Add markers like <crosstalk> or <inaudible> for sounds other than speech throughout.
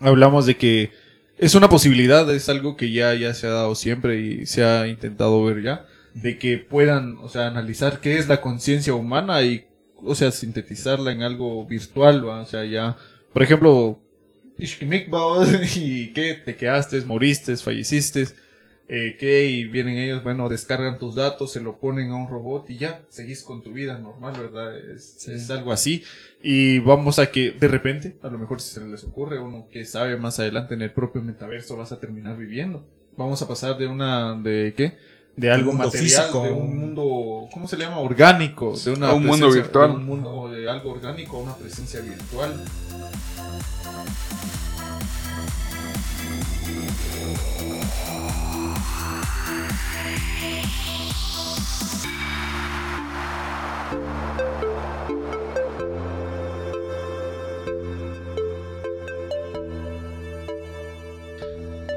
hablamos de que es una posibilidad, es algo que ya, ya se ha dado siempre y se ha intentado ver ya, de que puedan, o sea, analizar qué es la conciencia humana y, o sea, sintetizarla en algo virtual, o sea, ya, por ejemplo, <laughs> y qué, te quedaste, moriste, falleciste, eh, ¿qué? Y vienen ellos, bueno, descargan tus datos, se lo ponen a un robot y ya, seguís con tu vida normal, ¿verdad? Es, es algo así. Y vamos a que, de repente, a lo mejor si se les ocurre, uno que sabe más adelante en el propio metaverso vas a terminar viviendo. Vamos a pasar de una, de qué? De algo material, físico. de un mundo, ¿cómo se le llama? Orgánico, de una A un mundo virtual. de un mundo de algo orgánico a una presencia virtual.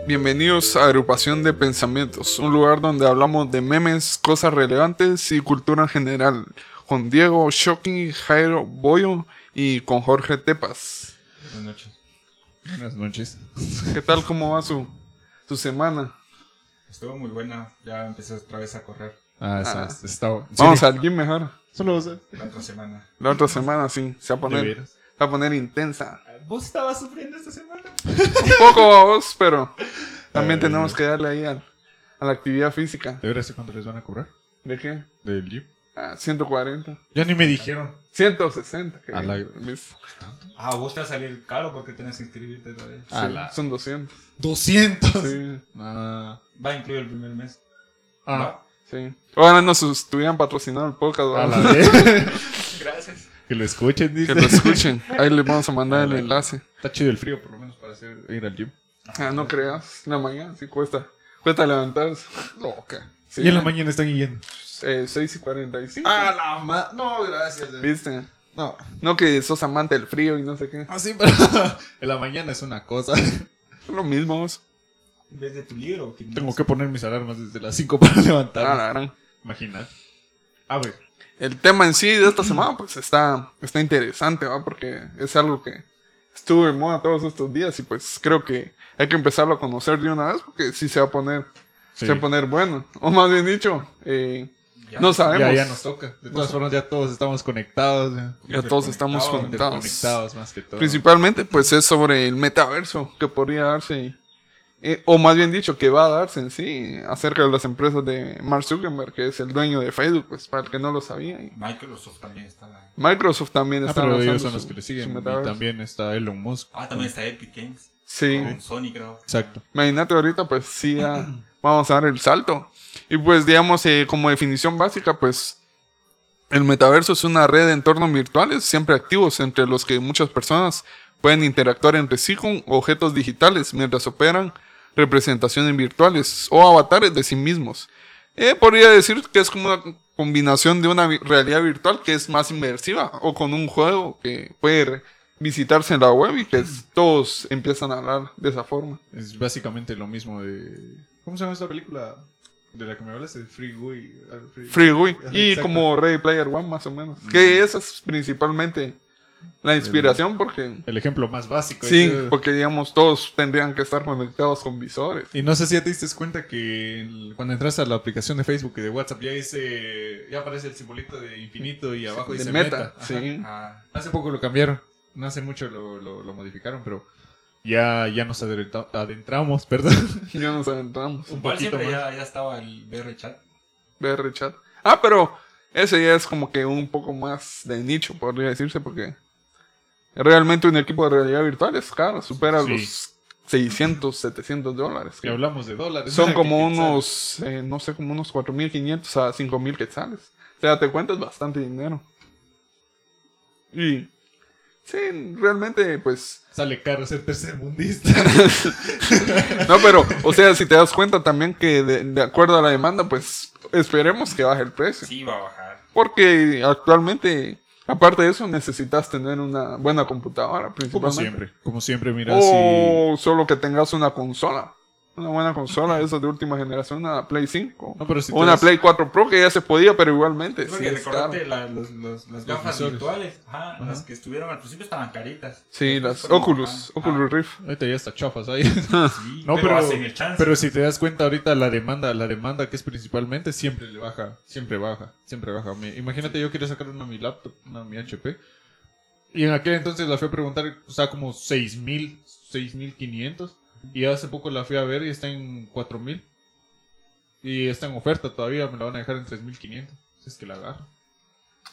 Bienvenidos a Agrupación de Pensamientos, un lugar donde hablamos de memes, cosas relevantes y cultura en general, con Diego, Shoki, Jairo, Boyo y con Jorge Tepas. Buenas noches. Buenas noches. ¿Qué tal? ¿Cómo va su, su semana? Estuvo muy buena. Ya empecé otra vez a correr. Ah, Ah. está, está, Vamos sí, al gym mejor. Solo vos, eh. La otra semana. La otra semana sí, se va a poner, se va a poner intensa. ¿Vos estabas sufriendo esta semana? Un poco a vos, pero también Ay, tenemos que darle ahí al- a la actividad física. ¿De veras sé cuánto les van a cobrar? ¿De qué? Del gym. Ah, 140. Ya ni me dijeron. 160. que- A la- ¿ves? Ah, vos te va a salir caro porque tienes que inscribirte todavía. A Sí, la- Son 200. 200. Sí, Ah. Va incluido el primer mes. Ah. ¿Va? sí. Ojalá nos estuvieran patrocinando el podcast. A la <laughs> vez. Gracias. que lo escuchen, dice. Que lo escuchen. Ahí les vamos a mandar el enlace. Está chido el frío, por lo menos, para hacer, ir al gym. Ah, no creas. En la mañana sí cuesta. Cuesta levantarse. Loca. Sí. Y en la mañana están yendo. Eh, 6 y 45. Ah, la ma... No, gracias. ¿Viste? No. No que sos amante del frío y no sé qué. Ah, sí, pero <laughs> en la mañana es una cosa. Es lo mismo. ¿Ves tu libro? ¿qué Tengo que poner mis alarmas desde las 5 para <laughs> Ah, levantarme. la gran. Imaginar. A ver. El tema en sí de esta semana, pues está, está interesante, ¿va? Porque es algo que estuvo de moda todos estos días y pues creo que hay que empezarlo a conocer de una vez porque sí se va a poner, Sí. se va a poner bueno. O más bien dicho, eh, Ya. no sabemos. Ya, ya nos toca. De todas formas, ya todos estamos conectados. Ya, Ya todos estamos conectados. Interconectados más que todo. Principalmente, pues es sobre el metaverso que podría darse, eh, o más bien dicho, que va a darse en sí, acerca de las empresas de Mark Zuckerberg, que es el dueño de Facebook, pues para el que no lo sabía. Y Microsoft también está. Microsoft también Ah, está pero ellos son su- los que le siguen. Y también está Elon Musk. Ah, también está Epic Games. Sí, Con Sony, creo. Exacto. imagínate ahorita, pues sí, ya <clears throat> vamos a dar el salto. Y pues, digamos, eh, como definición básica, pues el metaverso es una red de entornos virtuales siempre activos entre los que muchas personas pueden interactuar entre sí con objetos digitales mientras operan representaciones virtuales o avatares de sí mismos. Eh, podría decir que es como una combinación de una realidad virtual que es más inmersiva o con un juego que puede visitarse en la web y que es- todos empiezan a hablar de esa forma. Es básicamente lo mismo de. ¿Cómo se llama esta película? De la que me hablas, de Free Guy. Free- Free Guy. Y exacto. como Ready Player One más o menos. Que esa es principalmente la inspiración porque... El ejemplo más básico. Sí, ese- porque digamos todos tendrían que estar conectados con visores. Y no sé si ya te diste cuenta que el- cuando entras a la aplicación de Facebook y de WhatsApp ya dice, ya aparece el simbolito de infinito y abajo dice meta, meta. Sí. Ah, Hace poco lo cambiaron. No hace mucho lo, lo- lo modificaron, pero ya, ya nos adentra- adentramos, <laughs> perdón. Ya nos adentramos. Un igual poquito siempre más. ya, ya estaba el BR Chat. BR Chat. Ah, pero ese ya es como que un poco más de nicho, podría decirse, porque realmente un equipo de realidad virtual es caro, supera Sí. los 600, 700 dólares. Y hablamos de dólares. Son <laughs> como unos, eh, no sé, como unos 4.500 a 5.000 quetzales. O sea, te cuenta es bastante dinero. Y sí, realmente, pues... Sale caro ser tercermundista. <laughs> No, pero, o sea, si te das cuenta también que de, de acuerdo a la demanda, pues esperemos que baje el precio. Sí, va a bajar. Porque actualmente, aparte de eso, necesitas tener una buena computadora, como principalmente. siempre. Como siempre, mira, O solo que tengas una consola. Una buena consola, esa de última generación, una Play 5. No, pero si o una Play 4 Pro que ya se podía, pero igualmente. Sí, es caro. recordate la- los- los- las gafas virtuales, ajá, las que estuvieron al principio estaban caritas. Sí, las Oculus. Oculus Rift. Ahorita ya está chafas ahí. Ah, <laughs> <laughs> sí, No, pero, pero, hacen el chance. pero si te das cuenta ahorita la demanda, la demanda que es principalmente siempre le baja, siempre baja, siempre baja. Imagínate yo quería sacar una mi laptop, una mi HP. Y en aquel entonces la fui a preguntar, está como 6000, 6500. Y hace poco la fui a ver y está en 4000. Y está en oferta todavía, me la van a dejar en 3500. Si es que la agarro.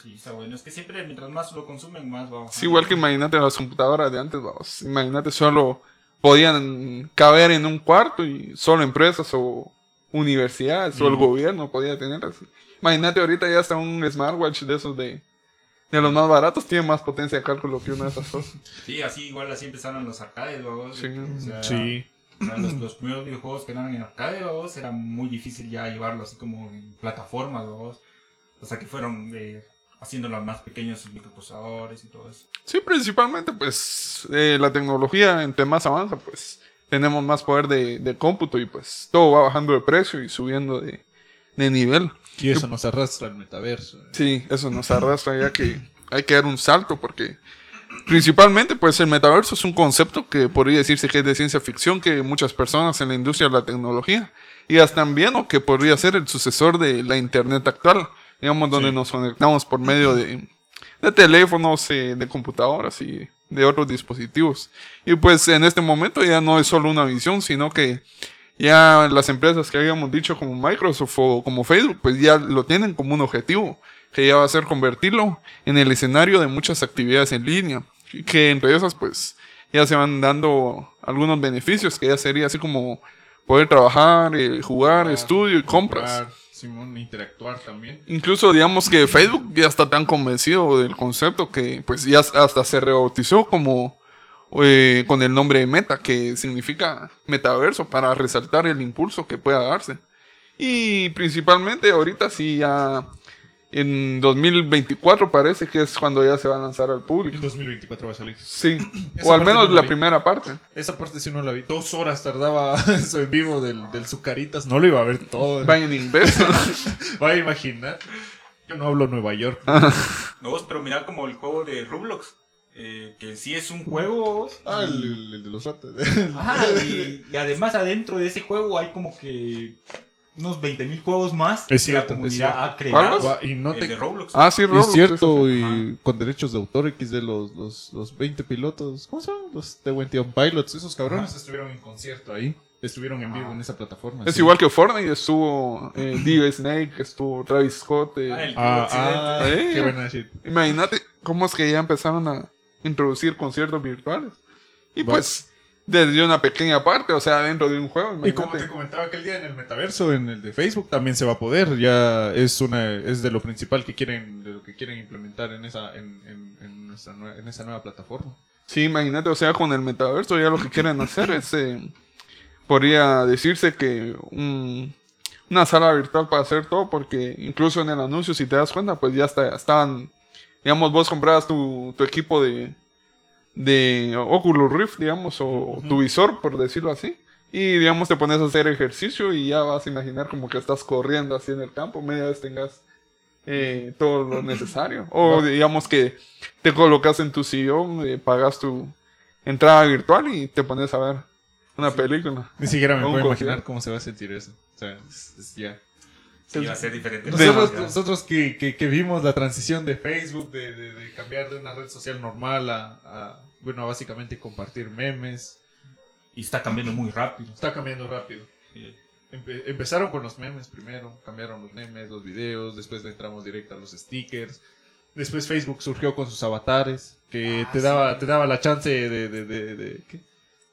Sí, está bueno. Es que siempre mientras más lo consumen, más va Es igual que imagínate las computadoras de antes, vamos. Imagínate solo podían caber en un cuarto y solo empresas o universidades o el gobierno podía tenerlas. Imagínate ahorita ya hasta un smartwatch de esos de, de los más baratos tiene más potencia de cálculo que una de esas cosas. Sí, así igual así empezaron los arcades, babos. Sí. O sea, Sí. o sea, los, los primeros videojuegos que eran en arcade, babos, era muy difícil ya llevarlo así como en plataformas, babos. O sea que fueron eh, haciéndolo más pequeños sus microprocesadores y todo eso. Sí, principalmente pues eh, la tecnología entre más avanza pues tenemos más poder de, de cómputo y pues todo va bajando de precio y subiendo de, de nivel. Y eso nos arrastra al metaverso. Sí, eso nos arrastra ya que hay que dar un salto porque principalmente pues el metaverso es un concepto que podría decirse que es de ciencia ficción que muchas personas en la industria de la tecnología y hasta también o que podría ser el sucesor de la internet actual, digamos donde nos conectamos por medio de, de teléfonos, eh, de computadoras y de otros dispositivos. Y pues en este momento ya no es solo una visión, sino que ya las empresas que habíamos dicho como Microsoft o como Facebook, pues ya lo tienen como un objetivo, que ya va a ser convertirlo en el escenario de muchas actividades en línea, que entre esas pues ya se van dando algunos beneficios, que ya sería así como poder trabajar, eh, jugar, estudio y compras. Comprar, Simón, interactuar también. Incluso digamos que Facebook ya está tan convencido del concepto que pues ya hasta se rebautizó como eh, con el nombre de Meta, que significa metaverso, para resaltar el impulso que pueda darse. Y principalmente ahorita sí ya en 2024 parece que es cuando ya se va a lanzar al En público. 2024 va a salir. Sí, o al menos no la vi. primera parte. Esa parte sí no la vi. Dos horas tardaba <laughs> eso en vivo del, del Zucaritas. No lo iba a ver todo. Va en inglés. <laughs> Vaya a imaginar. Yo no hablo Nueva York. No, vos, pero mira como el juego de Roblox, eh, que sí es un juego. Ah, el, y- el- el de los ratos. <laughs> Ajá, y, y además adentro de ese juego hay como que unos 20.000 juegos más Es que la cierto, es comunidad ha creado. ¿Cuál Y no te... de Roblox. ah, sí, Roblox, es cierto, y con derechos de autor X de los, los, los 20 pilotos. ¿Cómo se llaman? Los de Twenty Pilots. Esos cabrones estuvieron en concierto ahí. Estuvieron en vivo en esa plataforma. Es sí. igual que Fortnite, estuvo eh, Dio Snake, estuvo Travis Scott. eh, Ah, el Ah, ah, Eh. qué buena shit. Imagínate cómo es que ya empezaron a introducir conciertos virtuales. Y pues, desde una pequeña parte, o sea, dentro de un juego. Y como te comentaba aquel día en el metaverso, en el de Facebook, también se va a poder. Ya es una es de lo principal que quieren de lo que quieren implementar en esa en, en, en nuestra nue- en esa nueva plataforma. Sí, imagínate, o sea, con el metaverso ya lo que quieren hacer es, eh, podría decirse que un- una sala virtual para hacer todo, porque incluso en el anuncio, si te das cuenta, pues ya está, estaban, digamos, vos comprabas tu, tu equipo de, de Oculus Rift, digamos, o tu visor, por decirlo así. Y digamos, te pones a hacer ejercicio y ya vas a imaginar como que estás corriendo así en el campo, media vez tengas eh, todo lo <laughs> necesario. O digamos que te colocas en tu sillón, eh, pagas tu entrada virtual y te pones a ver una película. Ni siquiera me <laughs> puedo imaginar cómo se va a sentir eso. O sea, ya. Sí, va a ser diferente. Nosotros, nosotros que, que, que vimos la transición de Facebook, de, de, de cambiar de una red social normal a, a, bueno, básicamente compartir memes, Y está cambiando muy rápido. está cambiando rápido. Sí. Empe- empezaron con los memes primero, cambiaron los memes, los videos, después le entramos directo a los stickers. Después Facebook surgió con sus avatares, que Ah, te, sí. daba, te daba la chance de, de, de,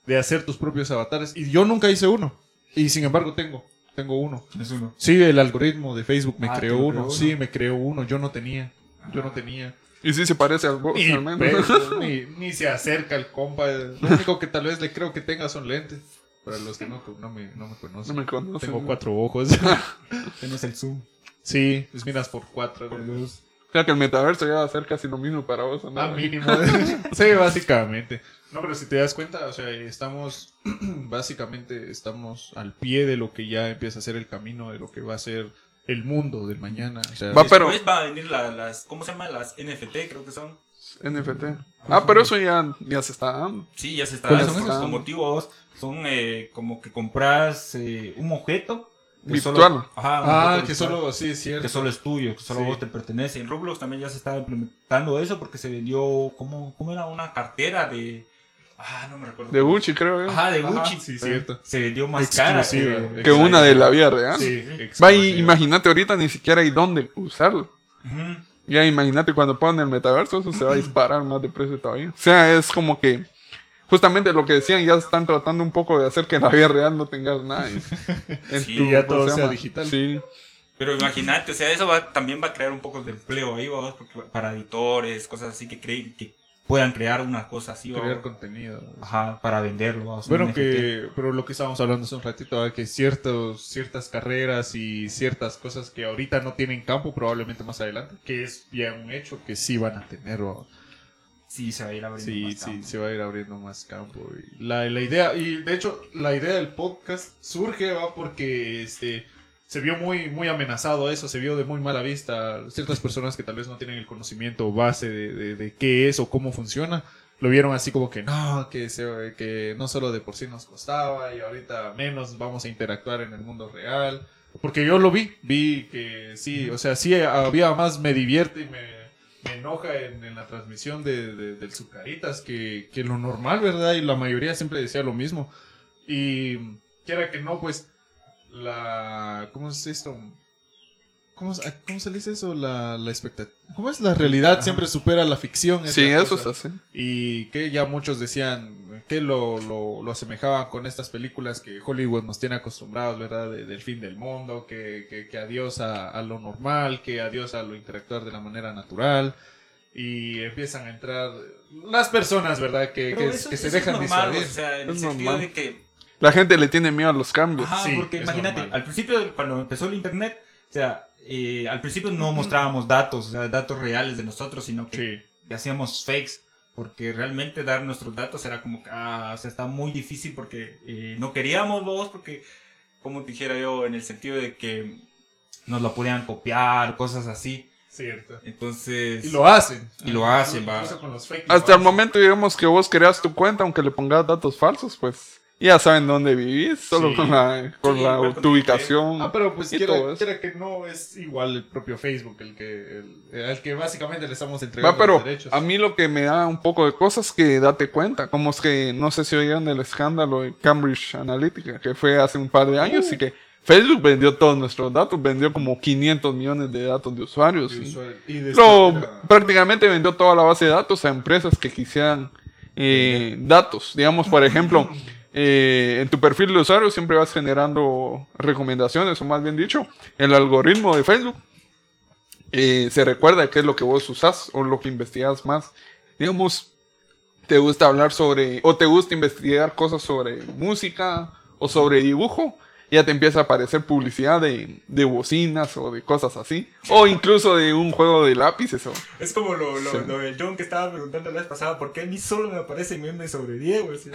de hacer tus propios avatares. Y yo nunca hice uno. Y sin embargo tengo, tengo uno. Es uno. Sí, el algoritmo de Facebook me Ah, creó ¿te lo uno. creó Sí, uno? me creó uno. Yo no tenía. Yo no tenía. Y sí se parece al Ni, al menos. pedo, <laughs> ni, ni se acerca el compa. Lo único que tal vez le creo que tenga son lentes. Para los que no, no, me, no me No conocen. me conocen. Tengo cuatro ojos. <laughs> Tienes el zoom. sí, es miras por cuatro. ¿no? O sea que el metaverso ya va a ser casi lo mismo para vos, ¿no? Ah, mínimo. <laughs> sí, básicamente. No, pero si te das cuenta, o sea, estamos, <clears throat> básicamente estamos al pie de lo que ya empieza a ser el camino de lo que va a ser el mundo del mañana. O sea, Va, pero- Después va a venir la- las, ¿cómo se llama? Las NFT, creo que son. NFT. Ah, pero eso ya, ya se está dando. Sí, ya se está ¿Cuáles dando son? estos motivos. Son eh, como que compras eh, un objeto. que Virtual. solo- ajá, un ah, objeto que virtual, solo, sí, es cierto. que solo es tuyo, que solo Sí. vos te pertenece. En Roblox también ya se está implementando eso porque se vendió, ¿cómo, cómo era? Una cartera de... Ah, no me recuerdo. De Gucci, creo. ¿eh? Ajá, de Ajá, Gucci. sí, cierto. Se vendió más cara Exclusiva. que... que una de la vida real. Sí, Va, y imagínate ahorita ni siquiera hay dónde usarlo. Ya imagínate cuando ponen el metaverso, eso se va a disparar más de precio todavía. O sea, es como que justamente lo que decían, ya están tratando un poco de hacer que en la vida real no tengas nada. en- en Sí, ya ¿cómo todo se sea llama? digital. Sí. Pero imagínate, o sea, eso va, también va a crear un poco de empleo ahí, vamos, porque para editores, cosas así que creen que puedan crear una cosa así, crear vamos. contenido. Ajá, para venderlo, Bueno, que, pero lo que estábamos hablando hace un ratito, ¿verdad? que ciertos, ciertas carreras y ciertas cosas que ahorita no tienen campo, probablemente más adelante, que es ya un hecho que sí van a tener, ¿verdad? Sí, se va a ir abriendo Sí, más sí, campo. se va a ir abriendo más campo. Y la, la idea, y de hecho, la idea del podcast surge, va, porque este se vio muy, muy amenazado eso, se vio de muy mala vista. Ciertas personas que tal vez no tienen el conocimiento base de, de- qué es o cómo funciona, lo vieron así como que no, que, se- que no solo de por sí nos costaba y ahorita menos vamos a interactuar en el mundo real. Porque yo lo vi, vi que sí, o sea, sí había más me divierte y me, me enoja en, la transmisión de, de- del Zucaritas que, que lo normal, ¿verdad? Y la mayoría siempre decía lo mismo. Y quiera que no, pues, la... ¿Cómo es esto? ¿Cómo, cómo se le dice eso? La, la expectativa. ¿Cómo es? La realidad siempre supera la ficción. Sí, eso es así. Y que ya muchos decían que lo, lo, lo asemejaban con estas películas que Hollywood nos tiene acostumbrados, ¿verdad? De- del fin del mundo, que, que, que adiós a, a lo normal, que adiós a lo interactuar de la manera natural. Y empiezan a entrar las personas, ¿verdad? Que, Pero que, eso- que se dejan normal. O sea, en el Es sentido normal. de que La gente le tiene miedo a los cambios. Ajá, Sí, porque imagínate, normal. al principio, cuando empezó el internet, o sea, eh, al principio no mostrábamos datos, o sea, datos reales de nosotros, sino que, Sí. que hacíamos fakes, porque realmente dar nuestros datos era como que, ah, o sea, está muy difícil porque eh, no queríamos vos, porque, como dijera yo, en el sentido de que nos lo podían copiar, cosas así. Cierto. Entonces, Y lo hacen. Y lo hacen, va. con los fake Hasta el momento, digamos que vos creas tu cuenta, aunque le pongas datos falsos, pues ya saben dónde vivís, solo Sí. con la, con Sí, la con tu ubicación. Ah, pero pues quiera que no es igual el propio Facebook el que el, al que básicamente le estamos entregando pero los derechos. a mí lo que me da un poco de cosas que date cuenta, como es que no sé si oyeron del escándalo de Cambridge Analytica, que fue hace un par de años y que Facebook vendió todos nuestros datos, vendió como 500 millones de datos de usuarios. Usuario- y lo- era- prácticamente vendió toda la base de datos a empresas que quisieran eh, datos. Digamos, por ejemplo, <laughs> eh, en tu perfil de usuario siempre vas generando recomendaciones, o más bien dicho, el algoritmo de Facebook eh, se recuerda qué es lo que vos usás o lo que investigas más. Digamos, te gusta hablar sobre, o te gusta investigar cosas sobre música o sobre dibujo, ya te empieza a aparecer publicidad de, de bocinas o de cosas así, o incluso de un juego de lápices. O, Es como lo, lo, Sí. lo del John que estaba preguntando la vez pasada, ¿por qué a mí solo me aparece memes sobre Diego? O sea,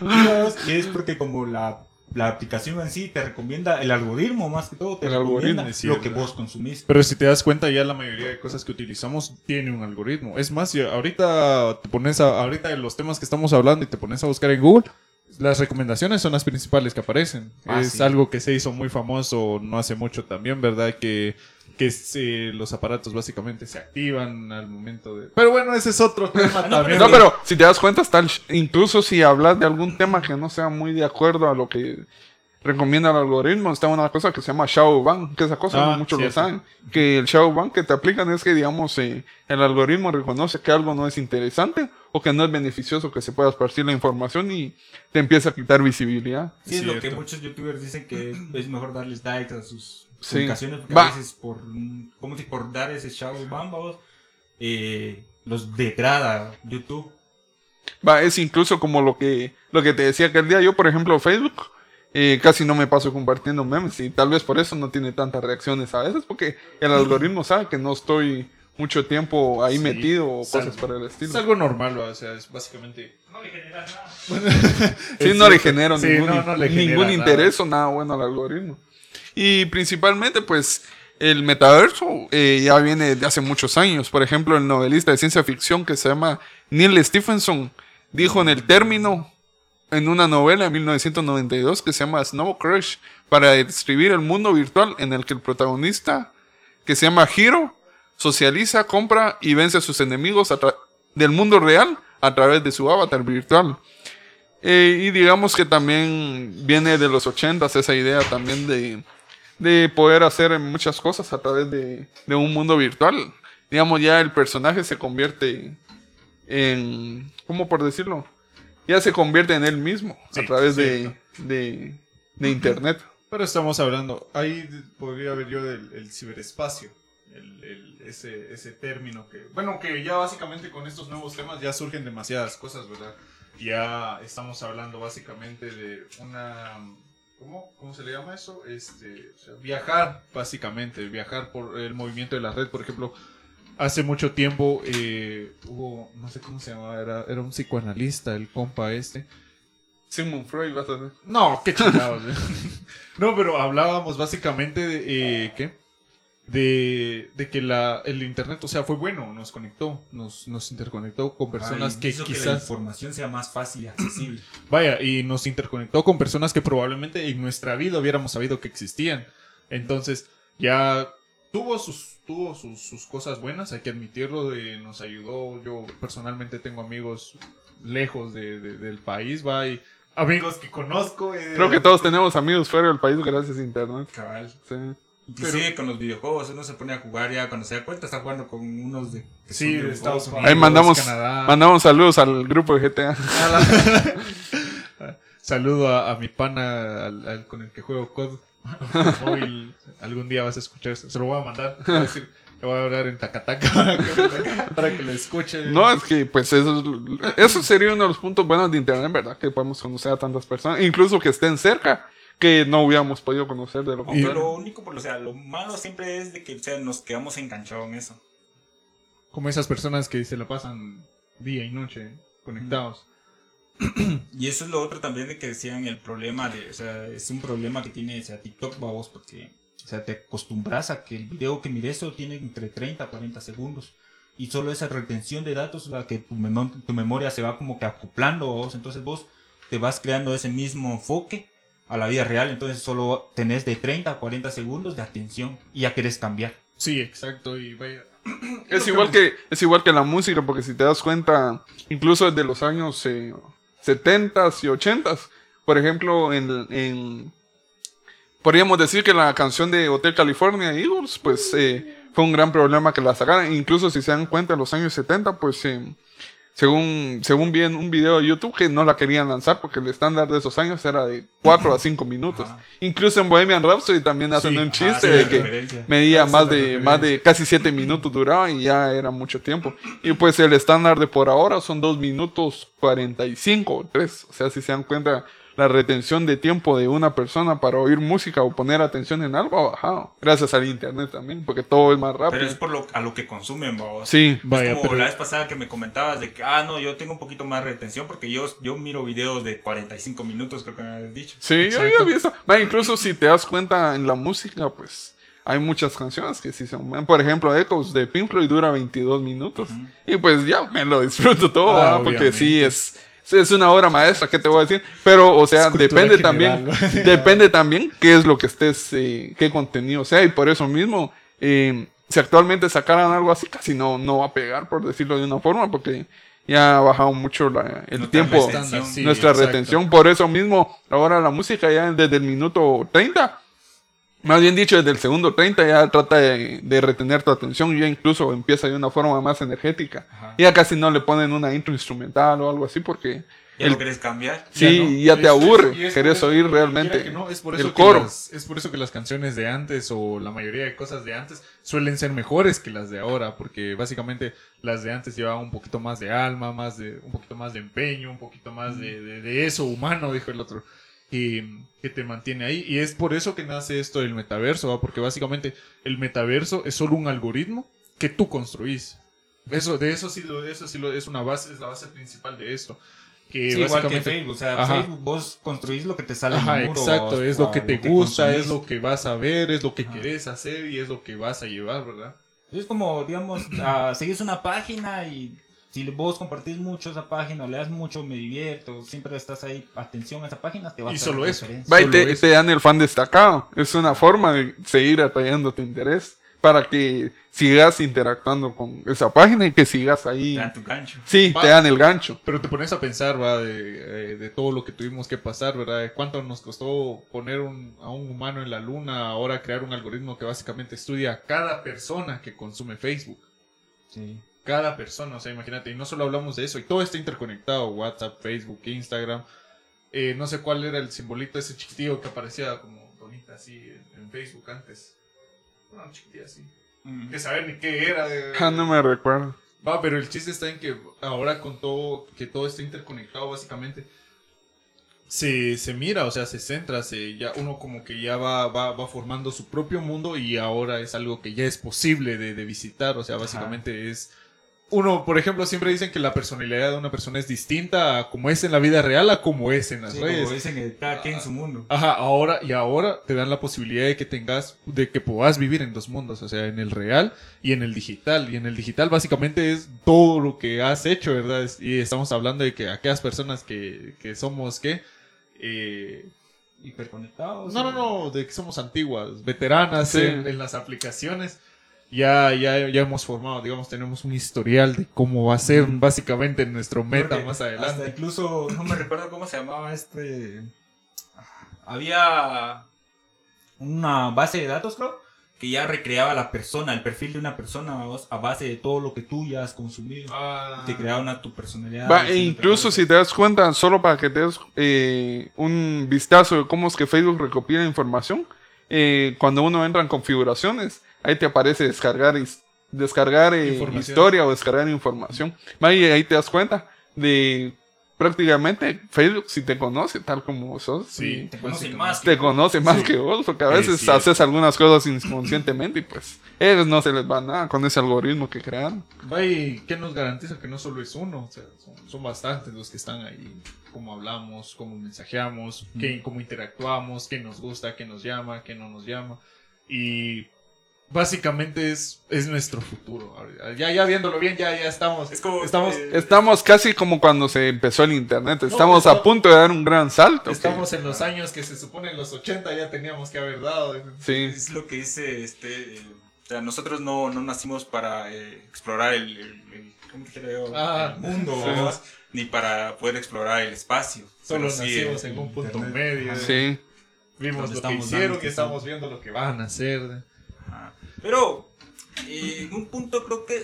Dios, y es porque como la, la aplicación en sí te recomienda, el algoritmo más que todo, te El recomienda algoritmo, es lo que vos consumís. Pero si te das cuenta, ya la mayoría de cosas que utilizamos tiene un algoritmo. Es más, si ahorita te pones a, ahorita en los temas que estamos hablando y te pones a buscar en Google, las recomendaciones son las principales que aparecen. Ah, es sí. algo que se hizo muy famoso no hace mucho también, ¿verdad? Que, que se- los aparatos básicamente se activan al momento de... Pero bueno, ese es otro tema <laughs> no, también. No, pero si te das cuenta, está el incluso si hablas de algún tema que no sea muy de acuerdo a lo que recomienda el algoritmo, está una cosa que se llama shadow ban, que esa cosa Ah, no muchos cierto. lo saben, que el shadow ban que te aplican es que, digamos, eh, el algoritmo reconoce que algo no es interesante o que no es beneficioso que se pueda esparcir la información y te empieza a quitar visibilidad. Sí, es lo que muchos youtubers dicen que es mejor darles likes a sus Sí. publicaciones porque Va. a veces por, ¿cómo te por dar ese shadow ban, vamos, eh, los degrada YouTube. Va, es incluso como lo que, lo que te decía aquel día, yo por ejemplo Facebook, eh, casi no me paso compartiendo memes y tal vez por eso no tiene tantas reacciones a veces, porque el algoritmo sabe que no estoy mucho tiempo ahí Sí, metido o es cosas algo- por el Es estilo. algo normal, o sea, es básicamente... No le generas nada. <laughs> Sí, Es no le genera Sí, ningún, no, no le genera ningún nada. interés o nada bueno al algoritmo. Y principalmente, pues, el metaverso eh, ya viene de hace muchos años. Por ejemplo, el novelista de ciencia ficción que se llama Neil Stephenson dijo en el término, en una novela en 1992 que se llama Snow Crash, para describir el mundo virtual en el que el protagonista, que se llama Hiro, socializa, compra y vence a sus enemigos del mundo real a través de su avatar virtual. Eh, y digamos que también viene de los 80 esa idea también de, de poder hacer muchas cosas a través de, de un mundo virtual. Digamos, ya el personaje se convierte en, ¿cómo por decirlo? Ya se convierte en él mismo Sí, a través de, de, de internet. Pero estamos hablando, ahí podría haber yo del el ciberespacio, el- el- ese, ese término que, bueno, que ya básicamente con estos nuevos temas ya surgen demasiadas cosas, ¿verdad? Ya estamos hablando básicamente de una, ¿cómo, cómo se le llama eso? Este, o sea, viajar, básicamente, viajar por el movimiento de la red, por ejemplo. Hace mucho tiempo eh, hubo, no sé cómo se llamaba, era, era un psicoanalista, el compa este, Sigmund Freud, vas a ver. no, qué chingados. eh. <laughs> no, pero hablábamos básicamente de, eh, ¿qué? De, de que la, el internet, o sea, fue bueno, nos conectó, nos, nos interconectó con personas Ay, que hizo que la quizás, información sea más fácil y accesible. <clears throat> vaya, y nos interconectó con personas que probablemente en nuestra vida hubiéramos sabido que existían. Entonces, ya tuvo sus, tuvo sus, sus cosas buenas, hay que admitirlo, nos ayudó. Yo personalmente tengo amigos lejos de, de- del país, va, y amigos que conozco. eh, Creo que todos tenemos amigos fuera del país gracias a internet. Cabal. Sí. Inclusive con los videojuegos, uno se pone a jugar ya cuando se da cuenta está jugando con unos de, Sí, de Estados Unidos. Ahí mandamos, Canadá. mandamos saludos al grupo de GTA. <laughs> Saludo a, a mi pana al- al- con el que juego COD. <laughs> Móvil. Algún día vas a escuchar. Se lo voy a mandar. Le <laughs> voy a decir- le voy a hablar en Tacataca <laughs> para que lo escuche. No, es que pues eso, es- eso sería uno de los puntos buenos de internet, ¿verdad? Que podemos conocer a tantas personas, incluso que estén cerca, que no hubiéramos podido conocer de lo contrario. pero lo único, por- o sea, lo malo siempre es de que o sea, nos quedamos enganchados en eso. Como esas personas que se la pasan día y noche conectados. Y eso es lo otro también de que decían el problema de, o sea, es un problema que tiene, o sea, TikTok, vos, porque, o sea, te acostumbras a que el video que mires solo tiene entre 30 a 40 segundos. Y solo esa retención de datos, sea, que tu, memo- tu memoria se va como que acoplando, vos, entonces vos te vas creando ese mismo enfoque a la vida real, entonces solo tenés de 30 a 40 segundos de atención y ya querés cambiar. Sí, exacto. Y vaya. Es igual que es igual que la música, porque si te das cuenta, incluso desde los años eh, 70s y 80s, por ejemplo, en, en- podríamos decir que la canción de Hotel California Eagles, pues eh, fue un gran problema que la sacaran. Incluso si se dan cuenta, en los años 70, pues eh, según, según vi en un video de YouTube que no la querían lanzar porque el estándar de esos años era de 4 a 5 minutos. Ajá. Incluso en Bohemian Rhapsody también hacen Sí, un ajá, chiste sí, de que medía Esa más de, más de casi 7 minutos duraba y ya era mucho tiempo. Y pues el estándar de por ahora son 2 minutos 45 o 3. O sea, si se dan cuenta, la retención de tiempo de una persona para oír música o poner atención en algo ha bajado. Gracias al internet también, porque todo es más rápido. Pero es por lo, a lo que consumen, vos. Sí, Vaya, es como pero- la vez pasada que me comentabas de que, ah, no, yo tengo un poquito más de retención porque yo, yo miro videos de 45 minutos, creo que me habías dicho. Sí, yo ya vi eso. Va, incluso si te das cuenta en la música, pues hay muchas canciones que sí son. Por ejemplo, Echoes de Pink Floyd dura 22 minutos. Y pues ya me lo disfruto todo, Ah, porque sí es. Es una obra maestra, ¿qué te voy a decir? Pero, o sea, depende general, también, ¿no? <laughs> depende también qué es lo que estés, eh, qué contenido sea, y por eso mismo, eh, si actualmente sacaran algo así, casi no, no va a pegar, por decirlo de una forma, porque ya ha bajado mucho la- el Nuestra tiempo, retención. Sí, nuestra exacto. retención. Por eso mismo, ahora la música ya desde el minuto 30, más bien dicho, desde el segundo 30 ya trata de, de retener tu atención y ya incluso empieza de una forma más energética. Ajá. Ya casi no le ponen una intro instrumental o algo así porque ¿Ya el- lo querés cambiar? sí, Ya te Es- aburre, es querés por eso- oír realmente que no, es por eso el que coro. las- es por eso que las canciones de antes o la mayoría de cosas de antes suelen ser mejores que las de ahora, porque básicamente las de antes llevaban un poquito más de alma, más de, un poquito más de empeño, un poquito más de, de- de eso humano, dijo el otro, que te mantiene ahí. Y es por eso que nace esto del metaverso, ¿va? porque básicamente el metaverso es solo un algoritmo que tú construís. Eso, de eso sí, lo, eso sí lo, es una base, es la base principal de esto. Que Sí, igual que Facebook, o sea, Ajá. Facebook vos construís lo que te sale Ajá, en muro, exacto, es lo que te gusta, es lo que vas a ver, es lo que Ajá. querés hacer y es lo que vas a llevar, ¿verdad? Es como, digamos, <clears throat> ah, seguís una página y si vos compartís mucho esa página, o le das mucho, me divierto, siempre estás ahí, atención a esa página, te va a Y solo eso. Va y Solo te, eso. te dan el fan destacado. Es una forma de seguir atrayendo tu interés para que sigas interactuando con esa página y que sigas ahí. Te dan tu gancho. Sí, Va. te dan el gancho. Pero te pones a pensar, va, de, eh, de todo lo que tuvimos que pasar, ¿verdad? De cuánto nos costó poner un- a un humano en la luna, ahora crear un algoritmo que básicamente estudia a cada persona que consume Facebook. Sí. Cada persona, o sea, imagínate, y no solo hablamos de eso, y todo está interconectado, WhatsApp, Facebook, Instagram. Eh, no sé cuál era el simbolito ese chiquitillo que aparecía como bonita así en, Facebook antes. Una chiquitilla así. Mm. Que saber ni qué era. de- <laughs> Ah, no me recuerdo. Va, pero el chiste está en que ahora con todo, que todo está interconectado básicamente, se, se mira, o sea, se centra, se, ya uno como que ya va, va, va formando su propio mundo y ahora es algo que ya es posible de, de visitar, o sea, básicamente es... Uno, por ejemplo, siempre dicen que la personalidad de una persona es distinta a como es en la vida real a como es en las Sí, redes. como dicen, que cada quien en su mundo. Ajá, ahora y ahora te dan la posibilidad de que tengas, de que puedas vivir en dos mundos, o sea, en el real y en el digital. Y en el digital básicamente es todo lo que has hecho, ¿verdad? Y estamos hablando de que aquellas personas que, que somos, ¿qué? Eh, Hiperconectados. no, no, no, de que somos antiguas, veteranas Sí. en, en las aplicaciones. Ya, ya, ya hemos formado, digamos, tenemos un historial de cómo va a ser básicamente nuestro meta Porque más Hasta adelante. incluso, no me recuerdo cómo se llamaba este. Había una base de datos, creo, que ya recreaba la persona, el perfil de una persona a base de todo lo que tú ya has consumido. Ah, Te creaba una tu personalidad. Va, e incluso si te das cuenta, solo para que te des eh, un vistazo de cómo es que Facebook recopila información, eh, cuando uno entra en configuraciones, ahí te aparece descargar, descargar eh, historia o descargar información. Va, y ahí te das cuenta de prácticamente Facebook si te conoce tal como sos. Sí, Te conocen básicamente. más. Te conoce más Sí. que vos, porque a Es veces haces algunas cosas inconscientemente y pues ellos no se les va nada con ese algoritmo que crearon. Va, ¿y qué nos garantiza que no solo es uno? O sea, son, son bastantes los que están ahí. Cómo hablamos, cómo mensajeamos, qué, cómo interactuamos, qué nos gusta, qué nos llama, qué no nos llama. Y básicamente es, es nuestro futuro. Ya, ya viéndolo bien, ya, ya estamos. Es como, estamos, eh, Estamos casi como cuando se empezó el internet. Estamos a punto de dar un gran salto. estamos en los años que se supone en los 80 ya teníamos que haber dado. Sí. Es lo que dice este. eh, o sea, nosotros no, no nacimos para eh, explorar el, el- el- ¿cómo dijera yo? Ah, el mundo, sí. ni para poder explorar el espacio. Solo Pero nacimos en un punto internet. medio. Sí. Vimos lo que hicieron y estamos viendo lo que van a hacer. Pero eh, en un punto creo que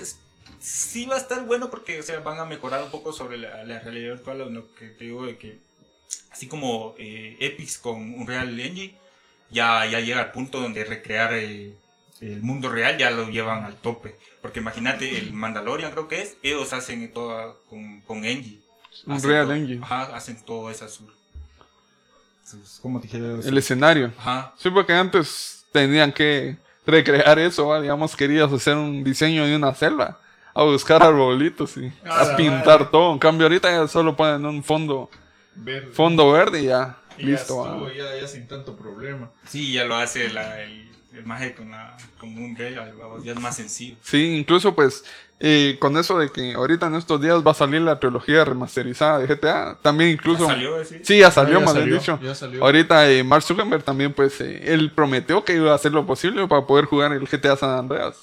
sí va a estar bueno porque o sea, van a mejorar un poco sobre la, la realidad virtual, lo que te digo de que así como eh, Epic con Unreal Engine ya, ya llega al punto donde recrear eh, el mundo real ya lo llevan al tope. Porque imagínate, el Mandalorian creo que es, ellos hacen todo con, con Engine. Un Hacen Real todo- Engine. Ajá, hacen todo ¿Cómo te dijera? El escenario. Ajá. Sí, porque antes tenían que recrear eso. ¿va? Digamos, querías hacer un diseño de una selva. A buscar arbolitos y Ah, a pintar todo. En cambio, ahorita ya solo ponen un fondo, Ver, fondo verde y ya. y listo. ya, ¿va? estuvo, ya, ya sin tanto problema. Sí, ya lo hace la- el, el maje con, la, con un rey, ya es más sencillo. Sí, incluso pues eh, con eso de que ahorita en estos días va a salir la trilogía remasterizada de GTA, también incluso... ¿Ya salió ese? Sí, ya salió, ya más bien salió, dicho. ya salió. Ahorita eh, Mark Zuckerberg también pues eh, él prometió que iba a hacer lo posible para poder jugar el GTA San Andreas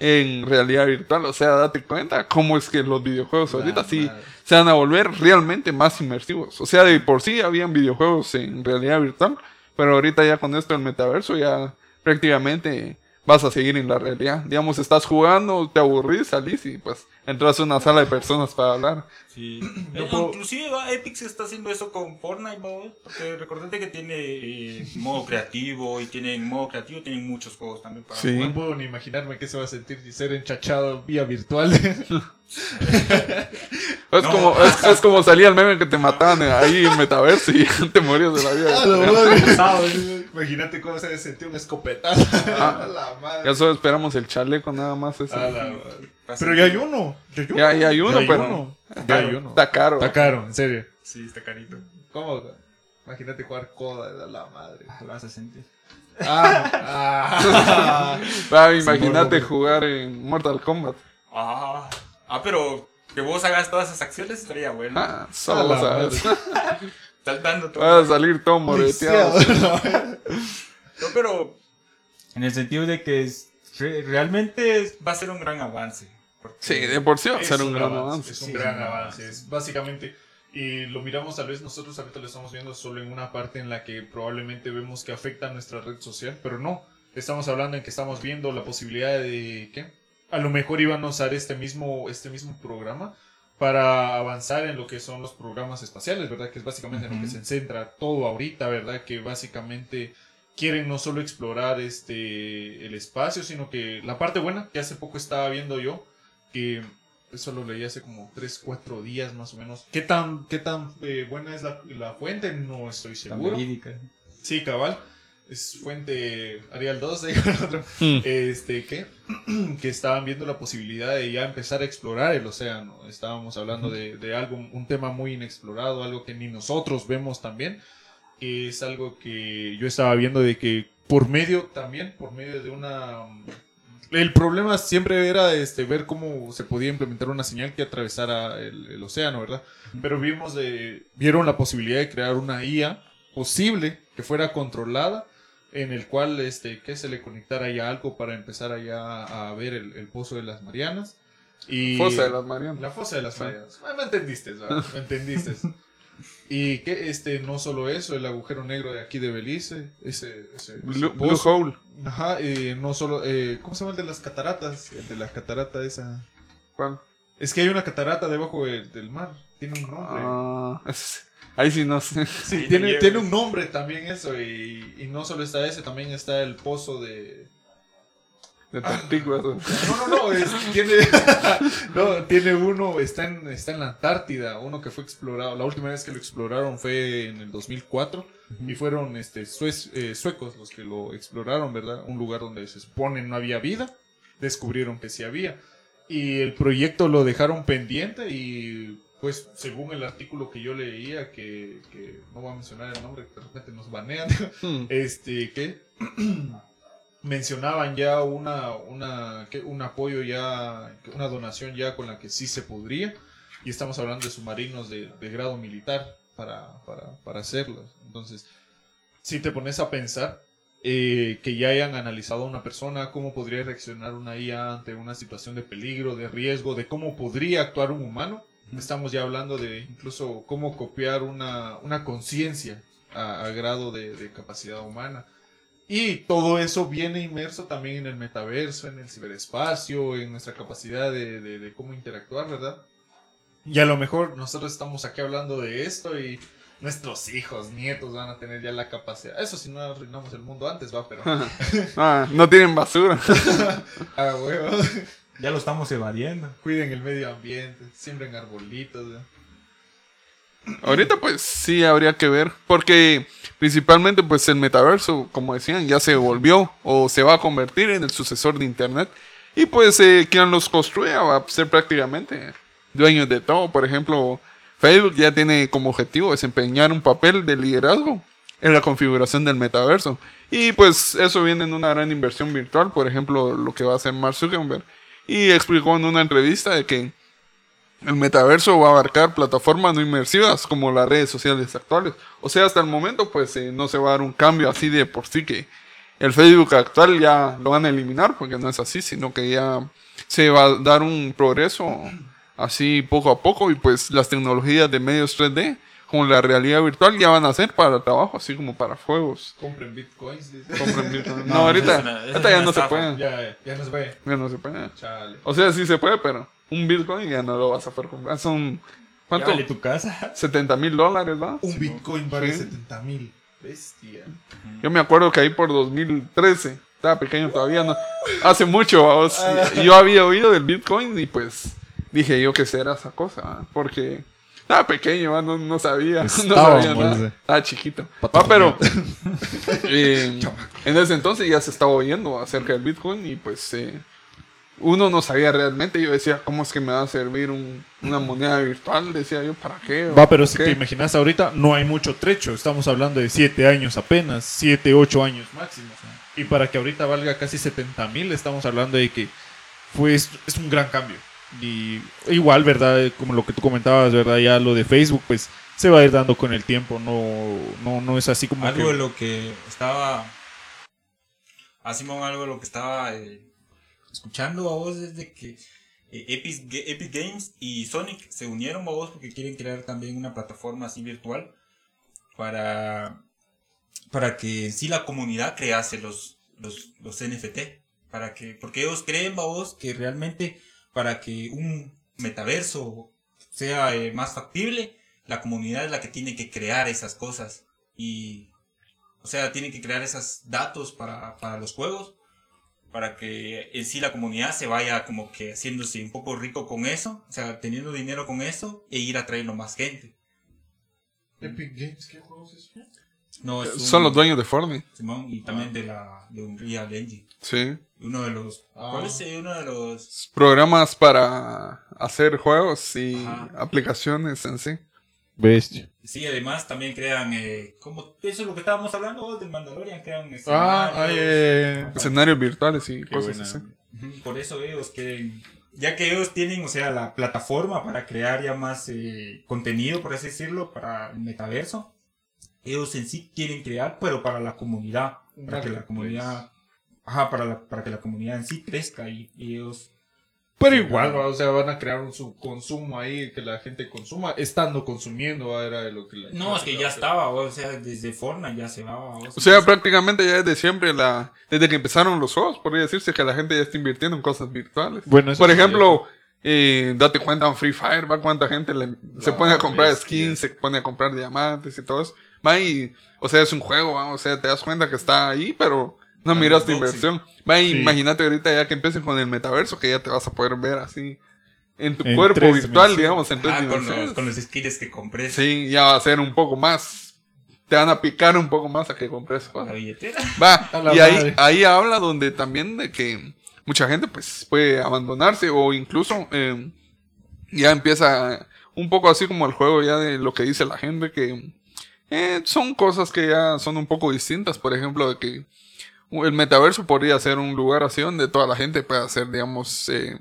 en realidad virtual. O sea, date cuenta cómo es que los videojuegos ahorita sí se van a volver realmente más inmersivos. O sea, de por sí habían videojuegos en realidad virtual, pero ahorita ya con esto del metaverso ya prácticamente vas a seguir en la realidad. Digamos, estás jugando, te aburrís, salís y pues entras a una sala de personas para hablar. Sí. <clears throat> Eh, puedo- Inclusive va, Epic se está haciendo eso con Fortnite, ¿no? porque recordate que tiene eh, modo creativo y tiene en modo creativo tienen muchos juegos también para Sí. jugar. No puedo ni imaginarme qué se va a sentir si ser enchachado vía virtual. <laughs> Es, No. como, es, es como salía el meme que te mataban ahí en metaverso y <laughs> te morías de la vida. Ah, Imagínate cómo se sentía un escopetazo. Ah. <laughs> A la madre. Ya solo esperamos el chaleco nada más. ese. La. Pero ya hay uno. Ya hay uno. Ya- ya hay uno, pero- uno. Ya hay uno. Está caro. Está caro, en serio. Sí, está carito. ¿Cómo? Imagínate jugar coda de la madre. Lo vas a sentir. Ah, ah. <laughs> Ah, imagínate jugar en Mortal Kombat. Ah, ah, pero que vos hagas todas esas acciones estaría bueno. Ah, solo a, <laughs> Saltando todo. vas a salir todo moreteado. No, pero en el sentido de que es- re- realmente es- va a ser un gran avance. Sí, de por sí va a ser un un gran avance, avance. Es un Sí, gran es un avance. Es básicamente, y lo miramos tal vez nosotros ahorita lo estamos viendo solo en una parte en la que probablemente vemos que afecta a nuestra red social, pero no. Estamos hablando en que estamos viendo la posibilidad de que a lo mejor iban a usar este mismo, este mismo programa para avanzar en lo que son los programas espaciales, ¿verdad? Que es básicamente en lo que se centra todo ahorita, ¿verdad? Que básicamente quieren no solo explorar este el espacio, sino que la parte buena que hace poco estaba viendo yo, que eso lo leí hace como 3, 4 días más o menos. ¿Qué tan, qué tan eh, buena es la, la fuente? No estoy Tan seguro. verídica. Sí, cabal. Es fuente Arial 2, digo el otro. Mm. Este, ¿qué? <clears throat> que estaban viendo la posibilidad de ya empezar a explorar el océano. Estábamos hablando de, de algo, un tema muy inexplorado, algo que ni nosotros vemos también. Que es algo que yo estaba viendo de que por medio también, por medio de una... El problema siempre era este, ver cómo se podía implementar una señal que atravesara el, el océano, ¿verdad? Pero vimos de, vieron la posibilidad de crear una IA posible que fuera controlada en el cual este que se le conectara ya algo para empezar allá a ver el, el pozo de las Marianas y Fosa de las Marianas. la fosa de las. Marianas Ah, me entendiste ¿verdad? <laughs> me entendiste y que este no solo eso el agujero negro de aquí de Belice ese, ese, ese Blue, Blue pozo. Hole. ajá y no solo eh, cómo se llama el de las cataratas el de la catarata esa ¿Cuál? es que hay una catarata debajo del, del mar tiene un nombre Ah, <laughs> es- ahí sí no sé. <laughs> Sí, Ahí tiene, tiene un nombre también eso, y, y no solo está ese, también está el pozo de... De Tampico, eso. No, no, no, es- tiene, <laughs> no, tiene uno, está en, está en la Antártida, uno que fue explorado, la última vez que lo exploraron fue en el 2004, y fueron este, suez- eh, suecos los que lo exploraron, ¿verdad? Un lugar donde se supone no había vida, descubrieron que sí había, y el proyecto lo dejaron pendiente y... Pues según el artículo que yo leía, que, que no voy a mencionar el nombre, de repente nos banean, <laughs> Hmm. este, que <clears throat> mencionaban ya una, una, que un apoyo ya, que una donación ya con la que sí se podría, y estamos hablando de submarinos de, de grado militar para, para, para hacerlos. Entonces, si te pones a pensar eh, que ya hayan analizado a una persona, cómo podría reaccionar una IA ante una situación de peligro, de riesgo, de cómo podría actuar un humano, estamos ya hablando de incluso cómo copiar una, una conciencia a, a grado de, de capacidad humana. Y todo eso viene inmerso también en el metaverso, en el ciberespacio, en nuestra capacidad de, de- de cómo interactuar, ¿verdad? Y a lo mejor nosotros estamos aquí hablando de esto y nuestros hijos, nietos van a tener ya la capacidad. Eso si no arruinamos el mundo antes, va, pero... <laughs> Ah, no tienen basura. <laughs> ah, huevo. Ya lo estamos evadiendo. Cuiden el medio ambiente, siembren arbolitos. Ahorita pues sí habría que ver, porque principalmente pues el metaverso, como decían, ya se volvió o se va a convertir en el sucesor de Internet. Y pues eh, quien los construya va a ser prácticamente dueños de todo. Por ejemplo, Facebook ya tiene como objetivo desempeñar un papel de liderazgo en la configuración del metaverso. Y pues eso viene en una gran inversión virtual, por ejemplo, lo que va a hacer Mark Zuckerberg. Y explicó en una entrevista de que el metaverso va a abarcar plataformas no inmersivas como las redes sociales actuales. O sea, hasta el momento pues eh, no se va a dar un cambio así de por sí que el Facebook actual ya lo van a eliminar porque no es así, sino que ya se va a dar un progreso así poco a poco y pues las tecnologías de medios 3D como la realidad virtual ya van a ser para trabajo, así como para juegos. Compren bitcoins. Compren Bitcoin. <laughs> No, No, ahorita, una- ahorita ya no se puede. Ya, no se puede. Chale. O sea, sí se puede, pero un Bitcoin ya no lo vas a poder comprar. Son, ¿cuánto? Llévale tu casa. 70 mil dólares, ¿va? Un bitcoin vale Sí. 70 mil. Bestia. Yo me acuerdo que ahí por 2013, estaba pequeño todavía, no, hace mucho, vamos, <laughs> yo había oído del Bitcoin y pues dije yo que será esa cosa, porque Estaba pequeño, no, no sabía. <laughs> no Estábamos, sabía nada. Estaba chiquito. Va, pero eh, <laughs> en ese entonces ya se estaba oyendo acerca del Bitcoin y pues eh, uno no sabía realmente. Yo decía, ¿cómo es que me va a servir un- una moneda virtual? Decía yo, ¿para qué? Va, pero si ¿Qué? te imaginas ahorita, no hay mucho trecho. Estamos hablando de 7 años apenas, 7, 8 años máximo. Y para que ahorita valga casi 70 mil, estamos hablando de que pues, es un gran cambio. Y igual, ¿verdad? Como lo que tú comentabas, ¿verdad? Ya lo de Facebook, pues se va a ir dando con el tiempo. No, no, no es así como Algo que... de lo que estaba. Ah, Simón, algo de lo que estaba eh, escuchando a vos es de que eh, Epic, Epic Games y Sonic se unieron a vos porque quieren crear también una plataforma así virtual para, para que sí la comunidad crease los, los, los NFT. Para que, porque ellos creen, vos, que realmente para que un metaverso sea eh, más factible, la comunidad es la que tiene que crear esas cosas. Y, o sea, tiene que crear esos datos para, para los juegos, para que en sí la comunidad se vaya como que haciéndose un poco rico con eso, o sea, teniendo dinero con eso, e ir atrayendo más gente. Epic Games, ¿qué juegos es? No, es un- Son los dueños de Fortnite. Simón, y también de la de Unreal Engine. Sí. Uno de los. Ah. ¿Cuál es eh, uno de los? Programas para hacer juegos y Ajá. aplicaciones en sí. Bestia. Sí, además también crean. Eh, como eso es lo que estábamos hablando del Mandalorian, crean. Ah, escenarios. ay, eh, Escenarios virtuales y Qué cosas buena. así. Por eso ellos quieren, ya que ellos tienen, o sea, la plataforma para crear ya más eh, contenido, por así decirlo, para el metaverso, ellos en sí quieren crear, pero para la comunidad, para que la comunidad, ajá, para, la- para que la comunidad en sí crezca y, y ellos, Pero igual, ¿va? o sea, van a crear un subconsumo ahí, que la gente consuma, estando consumiendo, ¿va? era de lo que la no, es que ya estaba, o sea, desde Fortnite ya se va, o O sea, prácticamente ya desde siempre, la, desde que empezaron los juegos, podría decirse que la gente ya está invirtiendo en cosas virtuales. Bueno, eso Por sí, ejemplo, eh, date cuenta en Free Fire, va cuánta gente le- se pone a comprar skins, se pone a comprar diamantes y todo eso. Va y, o sea, es un juego, ¿va? o sea, te das cuenta que está ahí, pero no miras tu inversión. Va y Sí. imagínate ahorita ya que empiecen con el metaverso, que ya te vas a poder ver así en tu En cuerpo virtual, digamos, en tres Ah, con los, con los skins que compré, Sí, ya va a ser un poco más. Te van a picar un poco más a que compres la cosas. billetera. Va, <laughs> la y ahí, ahí habla donde también de que mucha gente pues puede abandonarse o incluso eh, ya empieza un poco así como el juego ya de lo que dice la gente que eh, son cosas que ya son un poco distintas, por ejemplo, de que el metaverso podría ser un lugar así donde toda la gente pueda ser, digamos, eh,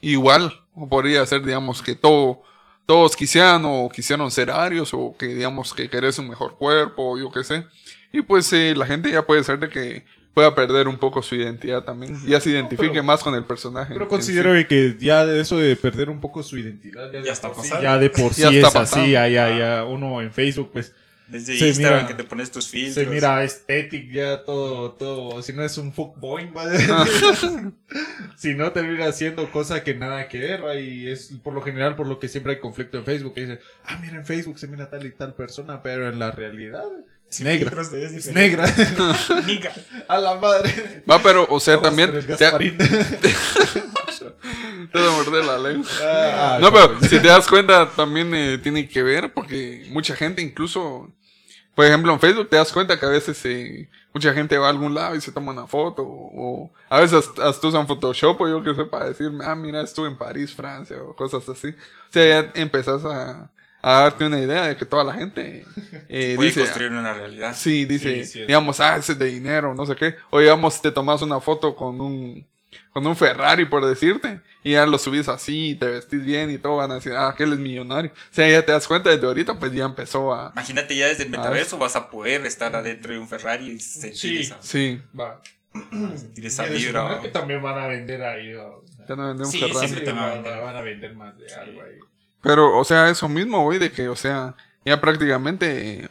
igual, o podría ser, digamos, que todo, todos quisieran o quisieran ser arios, o que, digamos, que querés un mejor cuerpo, o yo qué sé. Y pues eh, la gente ya puede ser de que pueda perder un poco su identidad también, ya se identifique pero- más con el personaje. Pero considero sí. que ya de eso de perder un poco su identidad, ya, Ya está sí- pasando. ya de por sí Ya está es pasando. así, ya, ya, ya, uno en Facebook, pues, Desde Se Instagram mira- que te pones tus filtros. se mira estético ya todo, todo, si no es un fuckboy, ¿va? <laughs> si no termina haciendo cosas que nada que ver, y es por lo general por lo que siempre hay conflicto en Facebook, que dice, ah, mira, en Facebook se mira tal y tal persona, pero en la realidad es negra, es negra, Nica. a la madre. Va, pero, o sea, también... te- Gasparín. <laughs> <laughs> te voy a morder la lengua. Ah, No, pero si te das cuenta, también eh, tiene que ver porque mucha gente incluso, por ejemplo, en Facebook te das cuenta que a veces eh, mucha gente va a algún lado y se toma una foto o, a veces hasta, hasta usan Photoshop o yo qué sé para decirme, ah, mira, estuve en París, Francia o cosas así. O sea, ya empezás a, a darte una idea de que toda la gente <laughs> eh, Puede dice... construir una realidad. Sí, dice, Sí, sí, es. digamos, ah, ese es de dinero, no sé qué. O digamos, te tomas una foto con un, con un Ferrari, por decirte, y ya lo subís así, y te vestís bien y todo, van a decir, ah, aquel es millonario. O sea, ya te das cuenta desde ahorita, pues ya empezó a... Imagínate ya desde el metaverso vas a poder estar adentro de un Ferrari y sentir, Sí. esa, Sí, Va. <clears throat> sentir esa Y de vibra. que también van a vender ahí. ¿no? ya no vendemos Sí, Ferrari. siempre te van a van, vender. van a vender más de algo ahí. Pero, o sea, eso mismo, güey, de que, o sea, ya prácticamente eh,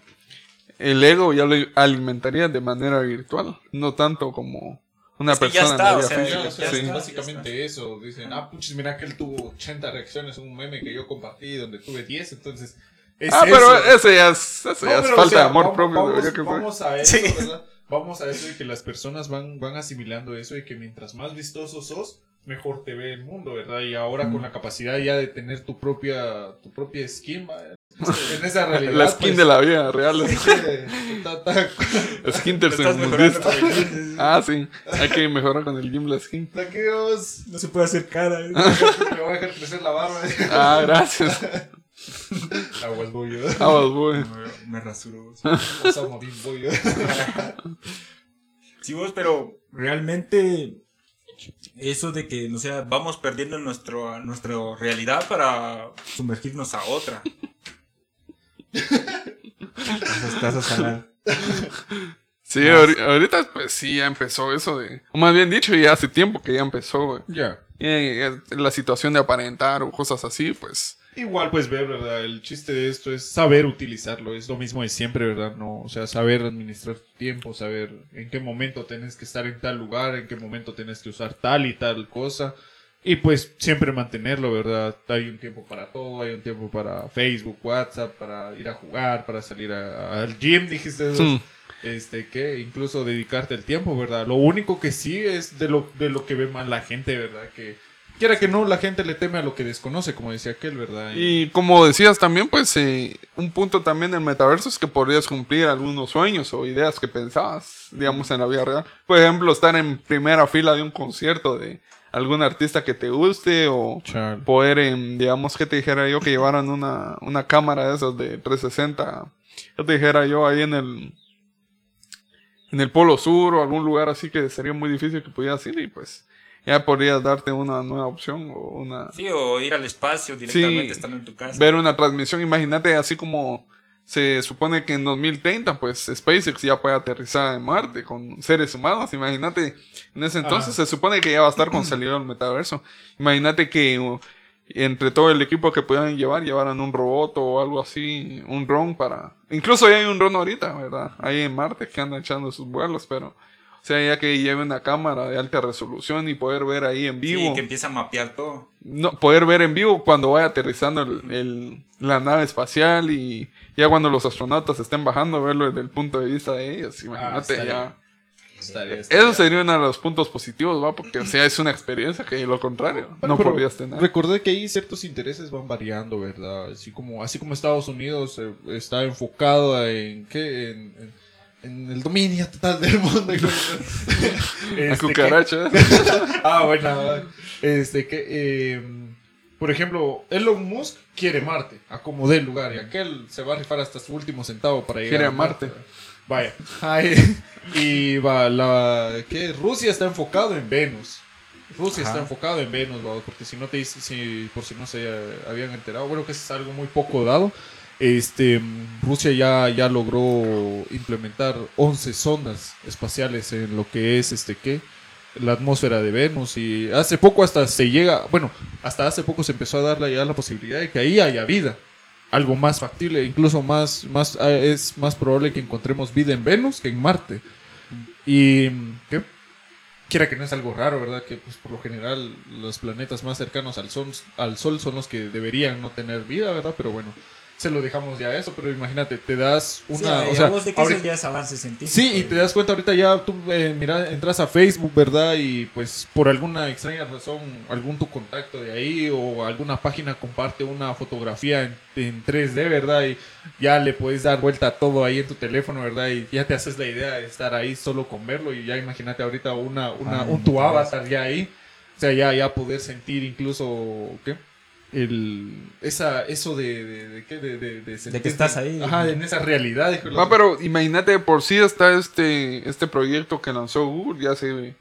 el ego ya lo alimentaría de manera virtual, no tanto como una Es que ya persona está, en la o vida sea, física. Ya, o sea, Sí. es básicamente eso. Dicen, ah, puchis, mira que él tuvo 80 reacciones en un meme que yo compartí donde tuve 10, entonces. es Ah, pero eso. ya es, eso No, ya es pero, falta o sea, de amor vamos- propio. Vamos, yo creo que- vamos a Sí. eso, ¿verdad? vamos a eso de que las personas van, van asimilando eso y que mientras más vistoso sos, mejor te ve el mundo, ¿verdad? Y ahora con la capacidad ya de tener tu propia, tu propia skin, <laughs> en esa realidad. La skin pues, de la vida real. <laughs> Skin tercermundista. Ah, sí. Hay que mejorar con el gym la skin. Taqueos. No se puede hacer cara. ¿eh? <laughs> Me voy a dejar crecer la barba. Ah, gracias. Aguas bollo. Vamos, voy. Me, me rasuro. Osama Bin bollo. Sí, vos, pero realmente eso de que, no sea, vamos perdiendo nuestro, nuestra realidad para sumergirnos a otra. Estás a salar. Sí, ahori- ahorita pues sí ya empezó eso de... O más bien dicho, ya hace tiempo que ya empezó, güey. Ya. Y, eh, la situación de aparentar o cosas así, pues... Igual, pues ver, ¿verdad? El chiste de esto es saber utilizarlo. Es lo mismo de siempre, ¿verdad? No, o sea, saber administrar tu tiempo, saber en qué momento tenés que estar en tal lugar, en qué momento tenés que usar tal y tal cosa. Y pues siempre mantenerlo, ¿verdad? Hay un tiempo para todo, hay un tiempo para Facebook, WhatsApp, para ir a jugar, para salir a- al gym, dijiste. eso. Mm. Este, que incluso dedicarte el tiempo, ¿verdad? Lo único que sí es de lo, de lo que ve mal la gente, ¿verdad? Que quiera que no, la gente le teme a lo que desconoce, como decía aquel, ¿verdad? Y como decías también, pues eh, un punto también del metaverso es que podrías cumplir algunos sueños o ideas que pensabas, digamos, en la vida real. Por ejemplo, estar en primera fila de un concierto de algún artista que te guste o Chale. poder, em, digamos, que te dijera yo que llevaran una, una cámara de esas de 360. Que te dijera yo ahí en el en el Polo Sur o algún lugar así que sería muy difícil que pudieras ir y pues ya podrías darte una nueva opción o una Sí, o ir al espacio directamente Sí. estando en tu casa. ver una transmisión. Imagínate así como se supone que en 2030 pues SpaceX ya puede aterrizar en Marte con seres humanos. Imagínate, en ese entonces Ah. se supone que ya va a estar consolidado el metaverso. Imagínate que uh, entre todo el equipo que pudieran llevar, llevaran un robot o algo así, un dron para... Incluso ya hay un dron ahorita, ¿verdad? Ahí en Marte que anda echando sus vuelos, pero... O sea, ya que lleve una cámara de alta resolución y poder ver ahí en vivo Sí, que empieza a mapear todo. no, poder ver en vivo cuando vaya aterrizando el, el- la nave espacial y ya cuando los astronautas estén bajando, verlo desde el punto de vista de ellos. Imagínate, estaría- ya. Estaría- Eso sería uno de los puntos positivos, ¿va? Porque, o sea, es una experiencia que lo contrario no pero podrías tener. Recordé que ahí ciertos intereses van variando, ¿verdad? Así como, así como Estados Unidos eh, está enfocado en qué, en, en- en el dominio total del mundo. <laughs> La Este, cucaracha. que- <laughs> ah, bueno, este que, eh, por ejemplo, Elon Musk quiere Marte, acomodé el lugar y aquel se va a rifar hasta su último centavo para llegar Quiere a a Marte. Vaya. Ay, y va, la que Rusia está enfocado en Venus. Rusia Ajá. está enfocado en Venus, va, porque si no te dice, si, por si no se habían enterado, bueno que es algo muy poco dado. Este, Rusia ya, ya logró implementar 11 sondas espaciales en lo que es este que la atmósfera de Venus y hace poco hasta se llega, bueno, hasta hace poco se empezó a darle ya la posibilidad de que ahí haya vida algo más factible, incluso más, más eh, es más probable que encontremos vida en Venus que en Marte. Y ¿qué? quiera que no es algo raro, ¿verdad? Que pues por lo general los planetas más cercanos al Sol, al Sol son los que deberían no tener vida, ¿verdad? Pero bueno, se lo dejamos ya a eso, pero imagínate, te das una... sí, o sea, de que ahorita- ya es avance científico. Sí, y te das cuenta ahorita ya tú eh, mira, entras a Facebook, ¿verdad? Y pues por alguna extraña razón, algún tu contacto de ahí o alguna página comparte una fotografía en, en 3D, ¿verdad? Y ya le puedes dar vuelta a todo ahí en tu teléfono, ¿verdad? Y ya te haces la idea de estar ahí solo con verlo y ya imagínate ahorita una, una, Ah, un tu avatar ya ahí. O sea, ya, ya poder sentir incluso, ¿qué? El, esa, eso de, de, de, ¿qué? De, de, de sentirte- estás ahí. Ajá, en esa realidad. la- Ah, pero imagínate, de por sí está este, este proyecto que lanzó Google ya hace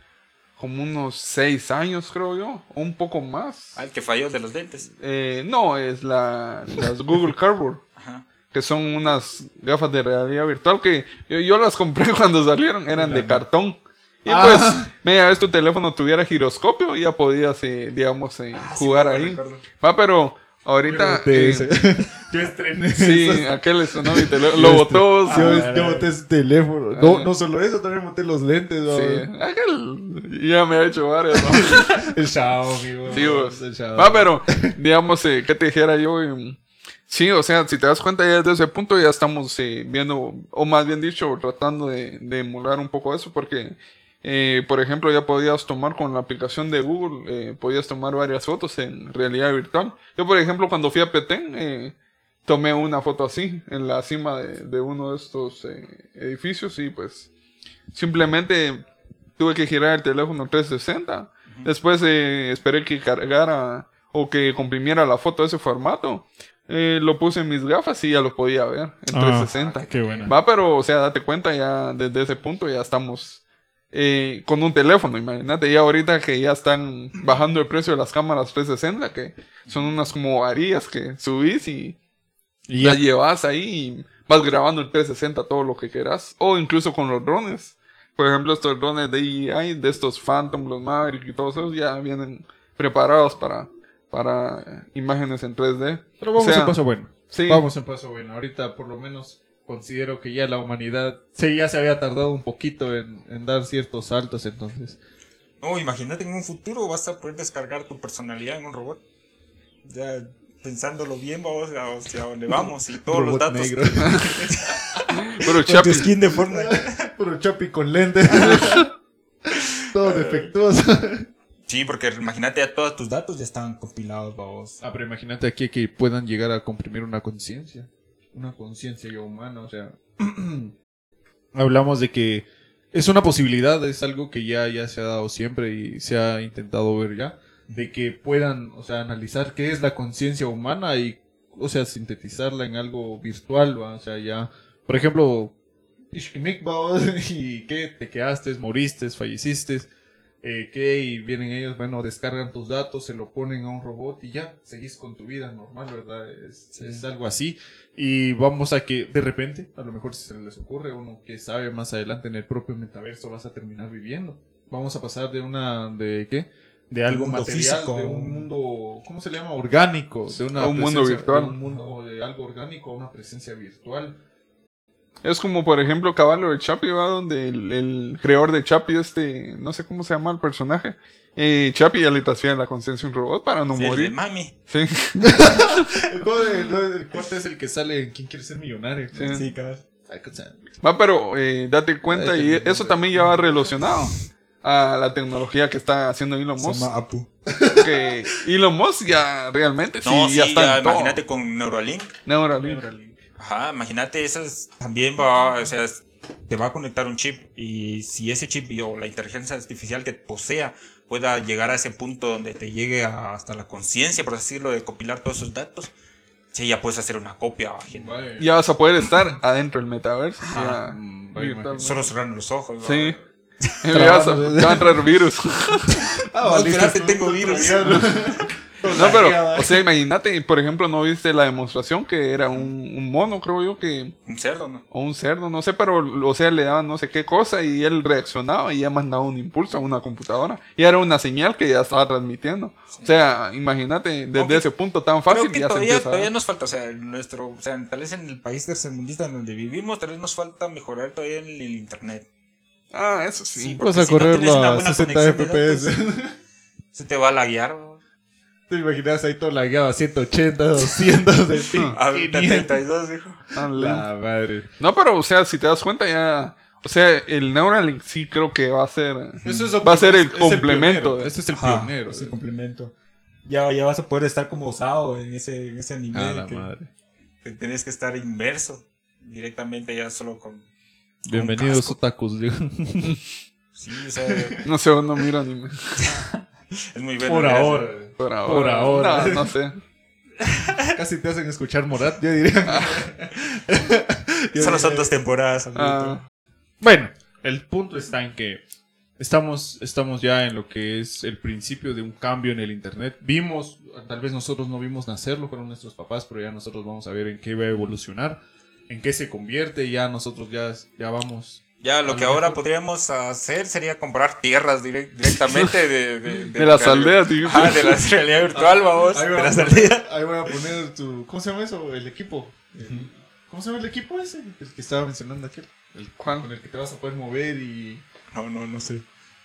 como unos seis años, creo yo, o un poco más. Ah, el que falló de los lentes. Eh, no, es la, las Google Cardboard. <laughs> Ajá. que son unas gafas de realidad virtual que yo, yo las compré <laughs> cuando salieron, eran de cartón. Y Ah. pues, media vez tu teléfono tuviera giroscopio, ya podías, eh, digamos, eh, Ah, jugar ahí. Va, pero ahorita... Te- eh, <laughs> Yo estrené sí, eso. aquel le sonó mi teléfono, lo botó. Yo, sí. yo boté ese teléfono. No, no solo eso, también boté los lentes. ¿no? Sí, aquel ya me ha hecho varios, ¿no? <laughs> El Xiaomi, güey. Sí, vos. El Xiaomi. Va, pero, digamos, eh, ¿qué te dijera yo? Sí, o sea, si te das cuenta ya desde ese punto ya estamos eh, viendo, o más bien dicho, tratando de, de emular un poco eso, porque, eh, por ejemplo, ya podías tomar con la aplicación de Google, eh, podías tomar varias fotos en realidad virtual. Yo, por ejemplo, cuando fui a Petén, eh, tomé una foto así, en la cima de, de uno de estos eh, edificios y pues simplemente tuve que girar el teléfono 360. Después eh, esperé que cargara o que comprimiera la foto de ese formato. Eh, lo puse en mis gafas y ya lo podía ver en Ah, 360. Qué buena. Va, pero, o sea, date cuenta, ya desde ese punto ya estamos eh, con un teléfono, imagínate, ya ahorita que ya están bajando el precio de las cámaras 360, que son unas como varillas que subís y Y las llevas ahí y vas grabando el 360 todo lo que quieras, o incluso con los drones. Por ejemplo, estos drones de DJI, de estos Phantom, los Maverick y todos esos ya vienen preparados para, para imágenes en 3D. Pero vamos O sea, en paso bueno. Sí. Vamos en paso bueno. Ahorita por lo menos considero que ya la humanidad sí, ya se había tardado un poquito en, en dar ciertos saltos, entonces. No, imagínate en un futuro vas a poder descargar tu personalidad en un robot. Ya pensándolo bien, vamos a hacia dónde vamos y todos los Robot datos. negro. <laughs> Pero Con Chapi, tu skin de. <laughs> Puro chopi con lentes. <laughs> Todo defectuoso. Sí, porque imagínate ya todos tus datos ya estaban compilados, vamos. Ah, pero imagínate aquí que puedan llegar a comprimir una conciencia. Una conciencia ya humana, o sea. <clears throat> hablamos de que es una posibilidad, es algo que ya, ya se ha dado siempre y se ha intentado ver ya. De que puedan, o sea, analizar qué es la conciencia humana y, o sea, sintetizarla en algo virtual, o sea, ya. Por ejemplo, <laughs> y qué, te quedaste, moriste, falleciste. Eh, ¿qué? Y vienen ellos, bueno, descargan tus datos, se lo ponen a un robot y ya, seguís con tu vida normal, ¿verdad? Es, es algo así. Y vamos a que, de repente, a lo mejor si se les ocurre, uno que sabe más adelante en el propio metaverso vas a terminar viviendo. Vamos a pasar de una, ¿de qué? De algo material, físico. de un mundo, ¿cómo se le llama? Orgánico, de una A un mundo virtual. de un mundo, o de algo orgánico a una presencia virtual. Es como por ejemplo Caballo de Chapi, ¿va? donde el, el creador de Chapi, este, no sé cómo se llama el personaje, eh, Chapi ya le transfiere la conciencia a un robot para no Sí, el de morir. mami. Sí. El juego del corte es el que sale en ¿Quién quiere ser millonario? Sí. Sí, cabal. Va, pero eh, date cuenta, Ay, y eso también ya va relacionado a la tecnología que está haciendo Elon Se Musk. llama Apu. Que Elon Musk ya realmente sí, No, sí, ya está ya, imagínate con Neuralink. Neuralink. Ajá, imagínate, esas también va, o sea, te va a conectar un chip y si ese chip o la inteligencia artificial que posea pueda llegar a ese punto donde te llegue a- hasta la conciencia, por así decirlo, de compilar todos esos datos, sí, ya puedes hacer una copia. Vale. Ya vas a poder estar adentro del metaverso. Ajá. ya, Mm. Solo cerrando los ojos. ¿no? Sí. <laughs> <laughs> Ya vas a- te va a entrar virus. <laughs> Ah, No, espérate, tengo virus. <laughs> No, pero, o sea, imagínate, por ejemplo, ¿no viste la demostración que era un, un mono, creo yo, que, Un cerdo, ¿no? o un cerdo, no sé, pero, o sea, le daban no sé qué cosa y él reaccionaba y ya mandaba un impulso a una computadora. Y era una señal que ya estaba transmitiendo. O sea, imagínate, desde Aunque ese punto tan fácil Creo que ya se todavía, empieza a todavía nos falta, o sea, en nuestro, o sea, tal vez en el país tercermundista donde vivimos, tal vez nos falta mejorar todavía el, el internet. Ah, eso sí. Sí, Vas porque a si no tienes correrlo una a buena 60 conexión de FPS. Se te va a laguear. Te imaginas ahí todo lagueado a 180, 200 de ti. 500. 32, dijo. Ah, La madre. No, pero, o sea, si te das cuenta ya... O sea, el Neuralink sí creo que va a ser... Eso es lo va a ser el es complemento. pionero. de- Este es el Ajá, pionero. es el complemento. Ya, ya vas a poder estar como osado en ese, en ese nivel. Ah, la que, madre. que tienes que estar inmerso directamente ya solo con. Bienvenidos casco. otakus. digo. <laughs> Sí, o sea, <laughs> No sé, no miro anime. <laughs> es muy bueno. Por eso. Por ahora. Por ahora. No, no sé. <laughs> Casi te hacen escuchar Morat, yo diría. Yo Solo <laughs> son diría- dos temporadas. Ah, Bueno, el punto está en que estamos, estamos ya en lo que es el principio de un cambio en el Internet. Vimos, tal vez nosotros no vimos nacerlo, fueron nuestros papás, pero ya nosotros vamos a ver en qué va a evolucionar, en qué se convierte, ya nosotros ya, ya vamos. Ya lo que ahora podríamos hacer sería comprar tierras direct- directamente de, de, de las la- aldeas, digo. Ah, de la <laughs> realidad virtual, vamos. Ahí De voy, a las poner, aldeas. ahí voy a poner tu... ¿Cómo se llama eso? El equipo. El- ¿Cómo se llama el equipo ese? El que estaba mencionando aquel. El, ¿Cuál? Con el que te vas a poder mover y... No, no, no sé.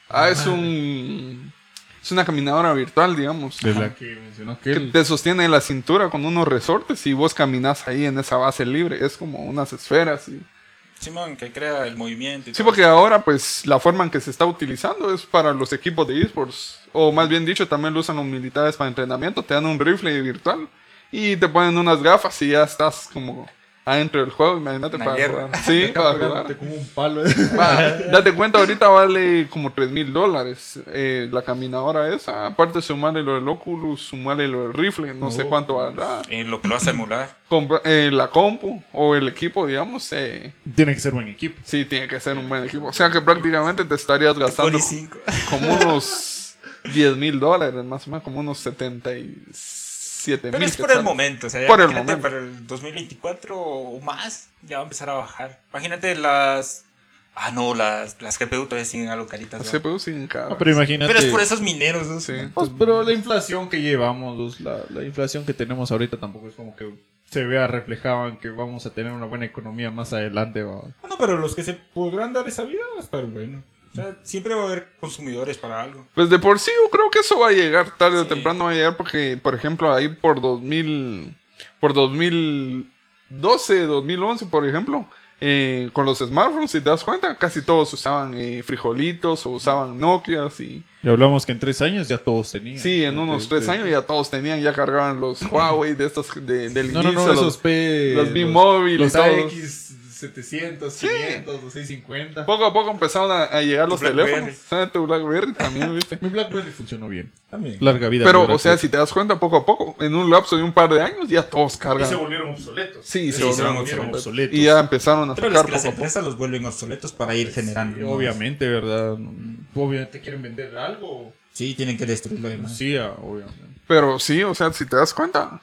Ah, es un. es una caminadora virtual, digamos. De la que mencionó Que aquel. te sostiene la cintura con unos resortes y vos caminas ahí en esa base libre. Es como unas esferas. Y... Simón, que crea el movimiento. y Sí, todo. porque ahora pues la forma en que se está utilizando es para los equipos de esports. O más bien dicho, también lo usan los militares para entrenamiento. Te dan un rifle virtual y te ponen unas gafas y ya estás como Ah, adentro del juego, imagínate Una para guerra. Sí, <laughs> para jugar. un palo. Date cuenta, ahorita vale como 3 mil dólares eh, la caminadora esa. Aparte, sumarle lo del Oculus, sumarle lo del rifle, no, sé oh. cuánto valdrá. Y lo que lo hace emular. Compra- eh, la compu o el equipo, digamos, eh, Tiene que ser un buen equipo. sí tiene que ser un buen equipo. O sea que prácticamente te estarías gastando como unos 10 mil dólares, más o menos como unos 75 7 Pero es por el momento, o sea, ya por el momento. para el 2024 o más, ya va a empezar a bajar. Imagínate las. Ah, no, las, las GPU todavía siguen algo caritas. Las ¿no? CPU siguen ah, caras. No, pero imagínate. Pero es por esos mineros, ¿no? Sí. Pues, pero la inflación que llevamos, la, la inflación que tenemos ahorita tampoco es como que se vea reflejado en que vamos a tener una buena economía más adelante. ¿va? Ah, pero los que se podrán dar esa vida va a estar bueno. O sea, siempre va a haber consumidores para algo. Pues de por sí yo creo que eso va a llegar tarde o Sí. temprano va a llegar porque, por ejemplo, ahí por 2000, por 2012, 2011, por ejemplo, eh, con los smartphones, si te das cuenta, casi todos usaban eh, frijolitos o usaban Nokias y Y hablamos que en tres años ya todos tenían. sí, en unos Este, tres años ya todos tenían, ya cargaban los Huawei de estos de, del No, no, inicio, no, los- esos P. los B-Mobile Los todos. AX 700, Sí. 500, los 650. Poco a poco empezaron a, a llegar Tu los teléfonos. ¿Sabes? Tu Blackberry también, <laughs> ¿viste? Mi Blackberry funcionó bien. También. Larga vida. Pero, o sea, si te das cuenta, poco a poco, en un lapso de un par de años, ya todos Y se cargan. volvieron obsoletos. Sí, se Sí, se volvieron obsoletos. obsoletos. Y ya empezaron a Pero sacar es que las poco empresas los vuelven obsoletos para ir generando. Sí, obviamente, ¿verdad? Obviamente quieren vender algo. Sí, tienen que destruir lo demás. Sí, ah, obviamente. Pero sí, o sea, si te das cuenta.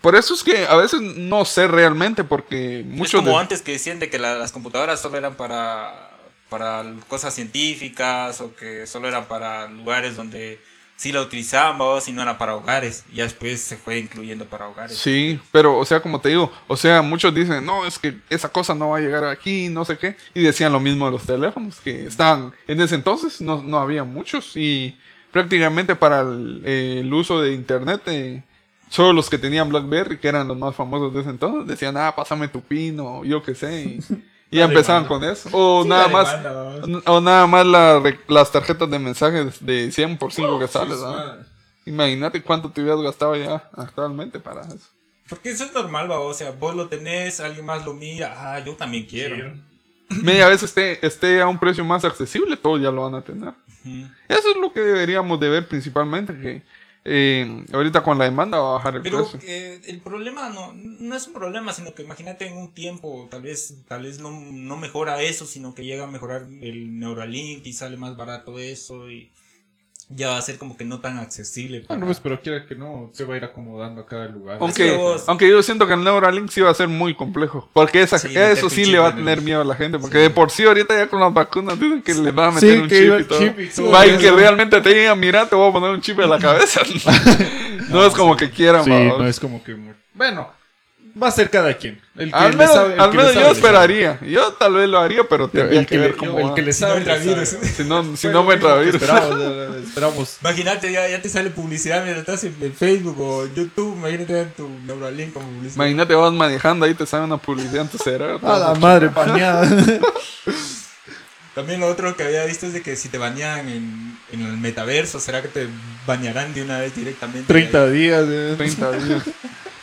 Por eso es que a veces no sé realmente, porque es muchos como de- antes que decían de que la- las computadoras solo eran para, para cosas científicas o que solo eran para lugares donde sí la utilizaban o si no era para hogares. Y ya después se fue incluyendo para hogares. Sí, pero, o sea, como te digo, o sea, muchos dicen, no, es que esa cosa no va a llegar aquí, no sé qué. Y decían lo mismo de los teléfonos, que estaban, en ese entonces no, no había muchos. Y prácticamente para el, eh, el uso de internet, eh, solo los que tenían Blackberry, que eran los más famosos de ese entonces, decían, ah, pásame tu pin o yo qué sé. Y, <laughs> y ya empezaban con eso. O Sí, nada más. O nada más la las tarjetas de mensajes de 100 por 5 que sales. ¿no? Imagínate cuánto te hubieras gastado ya actualmente para eso. Porque eso es normal, ¿va? o sea, vos lo tenés, alguien más lo mira, ah, yo también quiero. <laughs> Media vez esté, esté a un precio más accesible, todos ya lo van a tener. Ujú. Eso es lo que deberíamos de ver principalmente, que eh, ahorita con la demanda va a bajar el Pero precio. eh, el problema no, no es un problema, sino que imagínate en un tiempo, tal vez, tal vez no, no mejora eso, sino que llega a mejorar el Neuralink y sale más barato eso y ya va a ser como que no tan accesible. para- Bueno, pues, pero quiera que no, se va a ir acomodando a cada lugar. Aunque, vos- aunque yo siento que el Neuralink sí va a ser muy complejo. Porque esa, Sí, eso sí le va a el- tener miedo a la gente. Porque de por sí ahorita ya con las vacunas dicen que le van a Sí, meter un que chip iba y todo. chip y todo Va, y que realmente te digan, mira, te voy a poner un chip en la <laughs> cabeza. <laughs> no, es como que quieran, Sí, no es como que... Bueno, va a ser cada quien. El que Al menos, sabe- el al que le menos sabe, yo esperaría. Yo tal vez lo haría, pero tendría El que que, ver le, cómo el que le Si no sabe. Si no, si Fue no me virus. Esperamos, esperamos. Imagínate, ya, ya te sale publicidad mientras estás en, en Facebook o YouTube, imagínate en tu Neuralink como publicidad. Imagínate, vas manejando ahí, te sale una publicidad en tu cerebro. A la madre pañada. <laughs> También lo otro que había visto es de que si te bañan en, en el metaverso, ¿será que te bañarán de una vez directamente? 30 días. eh. 30 días.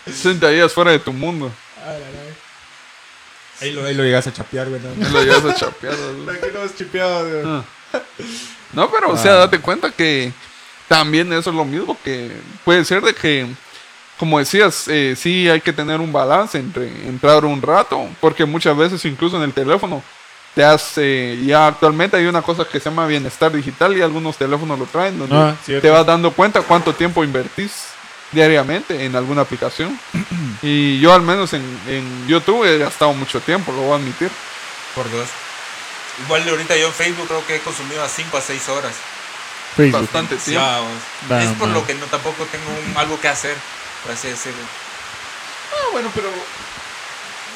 30 días fuera de tu mundo. Ah. Ahí lo, ahí lo llegas a chapear, güey. ¿no? Lo llevas a chapear. ¿no? <laughs> Aquí no es chipeado. eh. Ah. No, pero o sea, date cuenta que también eso es lo mismo que puede ser de que, como decías, eh, sí hay que tener un balance entre entrar un rato, porque muchas veces incluso en el teléfono te hace, ya actualmente hay una cosa que se llama bienestar digital y algunos teléfonos lo traen, donde Ah, cierto. te vas dando cuenta cuánto tiempo invertís diariamente en alguna aplicación. <clears throat> y yo al menos en, en YouTube he gastado mucho tiempo, lo voy a admitir. Por dos. Igual ahorita yo en Facebook creo que he consumido a 5 a 6 horas. Facebook. Bastante tiempo. Es por lo que no tampoco tengo un- algo que hacer, por así decirlo. Ah, bueno, pero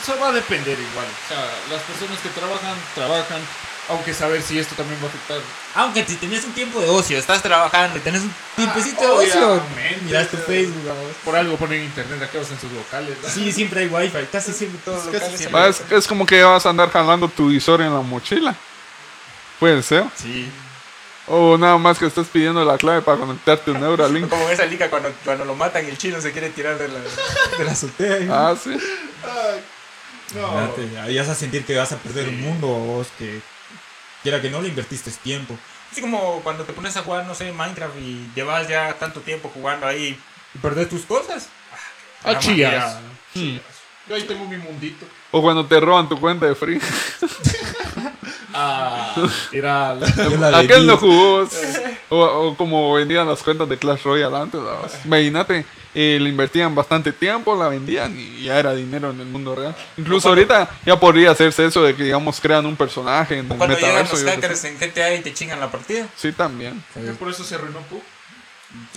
eso va a depender igual. O sea, las personas que trabajan, trabajan. Aunque saber si esto también va a afectar. Aunque si tenías un tiempo de ocio, estás trabajando y tenés un tiempecito de Ah, ocio, miras tu Facebook, vamos. Por algo ponen internet acá en sus locales. ¿no? Sí, siempre hay wifi, casi siempre todos los locales siempre. Ah, es, es como que vas a andar jalando tu visor en la mochila. Puede ser. Sí. O nada más que estés pidiendo la clave para conectarte un Neuralink. <laughs> Como esa liga cuando, cuando lo matan y el chino se quiere tirar de la, de la azotea. ¿eh? Ah, sí. No. Imagínate, ahí vas a sentir que vas a perder un mundo vos que quiera que no le invertiste tiempo. Así como cuando te pones a jugar, no sé, Minecraft y llevas ya tanto tiempo jugando ahí y perdés tus cosas. Ah, chías. manera- Chías. Yo ahí tengo mi mundito. O cuando te roban tu cuenta de free. <laughs> Ah, era la... <laughs> Aquel no jugó. O, o como vendían las cuentas de Clash Royale antes. ¿no? <laughs> Imagínate, eh, le invertían bastante tiempo, la vendían y ya era dinero en el mundo real. Incluso ahorita ya podría hacerse eso de que, digamos, crean un personaje en el Cuando llegan metaverso. los yo qué hackers en GTA y te chingan la partida. Sí, también. Por eso se arruinó Pug.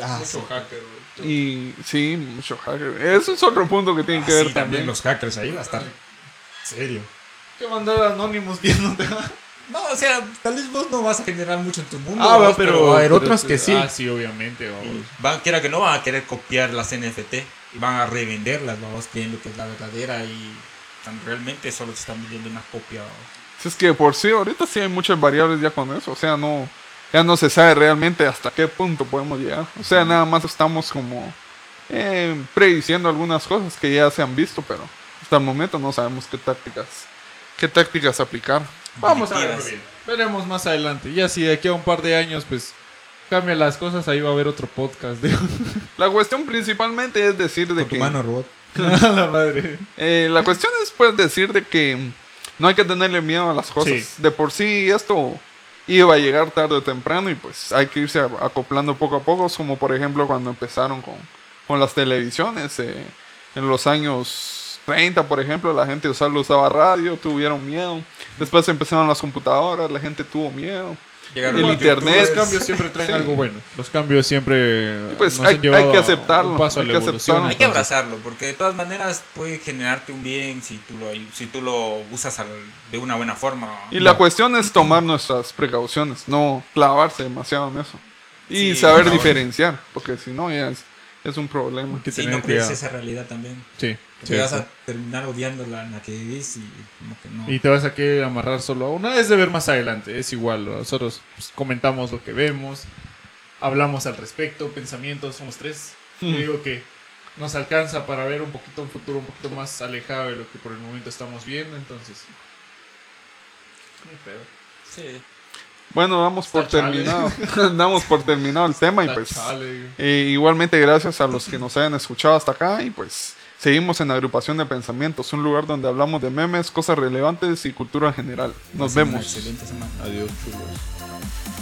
Ah, Mucho hacker, güey. Y sí, mucho hacker. Eso es otro punto que tiene que ver sí, también. los hackers ahí va a estar. Serio. Que mandar anónimos viéndote. No, o sea, tal vez vos no vas a generar mucho en tu mundo. Ah, va, vos, pero, va a haber pero- otros que sí. Ah, sí, obviamente. van, quiera que no, van a querer copiar las NFT y van a revenderlas, vamos, creyendo que es la verdadera y tan- realmente solo te están vendiendo una copia. Si es que por sí, ahorita sí hay muchas variables ya con eso. O sea, no, ya no se sabe realmente hasta qué punto podemos llegar. O sea, nada más estamos como eh, prediciendo algunas cosas que ya se han visto, pero hasta el momento no sabemos qué tácticas, qué tácticas aplicar. Vamos a bien. Veremos más adelante. Ya si de aquí a un par de años, pues cambian las cosas, ahí va a haber otro podcast. De... <laughs> La cuestión principalmente es decir de Con tu que mano, robot. <laughs> A la madre. Eh, la <laughs> cuestión es pues decir de que no hay que tenerle miedo a las cosas. Sí. De por sí esto iba a llegar tarde o temprano y pues hay que irse acoplando poco a poco. Como por ejemplo cuando empezaron con, con las televisiones. eh, en los años 30, por ejemplo, la gente solo usaba radio, tuvieron miedo. Después empezaron las computadoras, la gente tuvo miedo. Llegaron El internet. Los cambios siempre traen Sí. algo bueno. Los cambios siempre. Pues nos hay- han hay que aceptarlo, Un paso hay a la que aceptarlo. Hay que abrazarlo, porque de todas maneras puede generarte un bien si tú lo, si tú lo usas al- de una buena forma. Y la cuestión es tomar nuestras precauciones, no clavarse demasiado en eso. Y Sí, saber no. diferenciar, porque si no ya es, es un problema. Que tener no crees cuidado. esa realidad también. Sí. Sí, vas sí. a terminar odiando la, la que vivís y como que no. Y te vas a querer amarrar solo a una. Es de ver más adelante. Es igual. Nosotros pues, comentamos lo que vemos. Hablamos al respecto. Pensamientos. Somos tres. Yo digo que nos alcanza para ver un poquito un futuro un poquito más alejado de lo que por el momento estamos viendo. Entonces. hay pedo. Sí. Bueno, damos por Está terminado. <laughs> damos por terminado el tema y pues eh, igualmente gracias a los que nos hayan escuchado hasta acá y pues seguimos en Agrupación de Pensamientos, un lugar donde hablamos de memes, cosas relevantes y cultura en general. Nos vemos. Excelente semana. Adiós, chulos.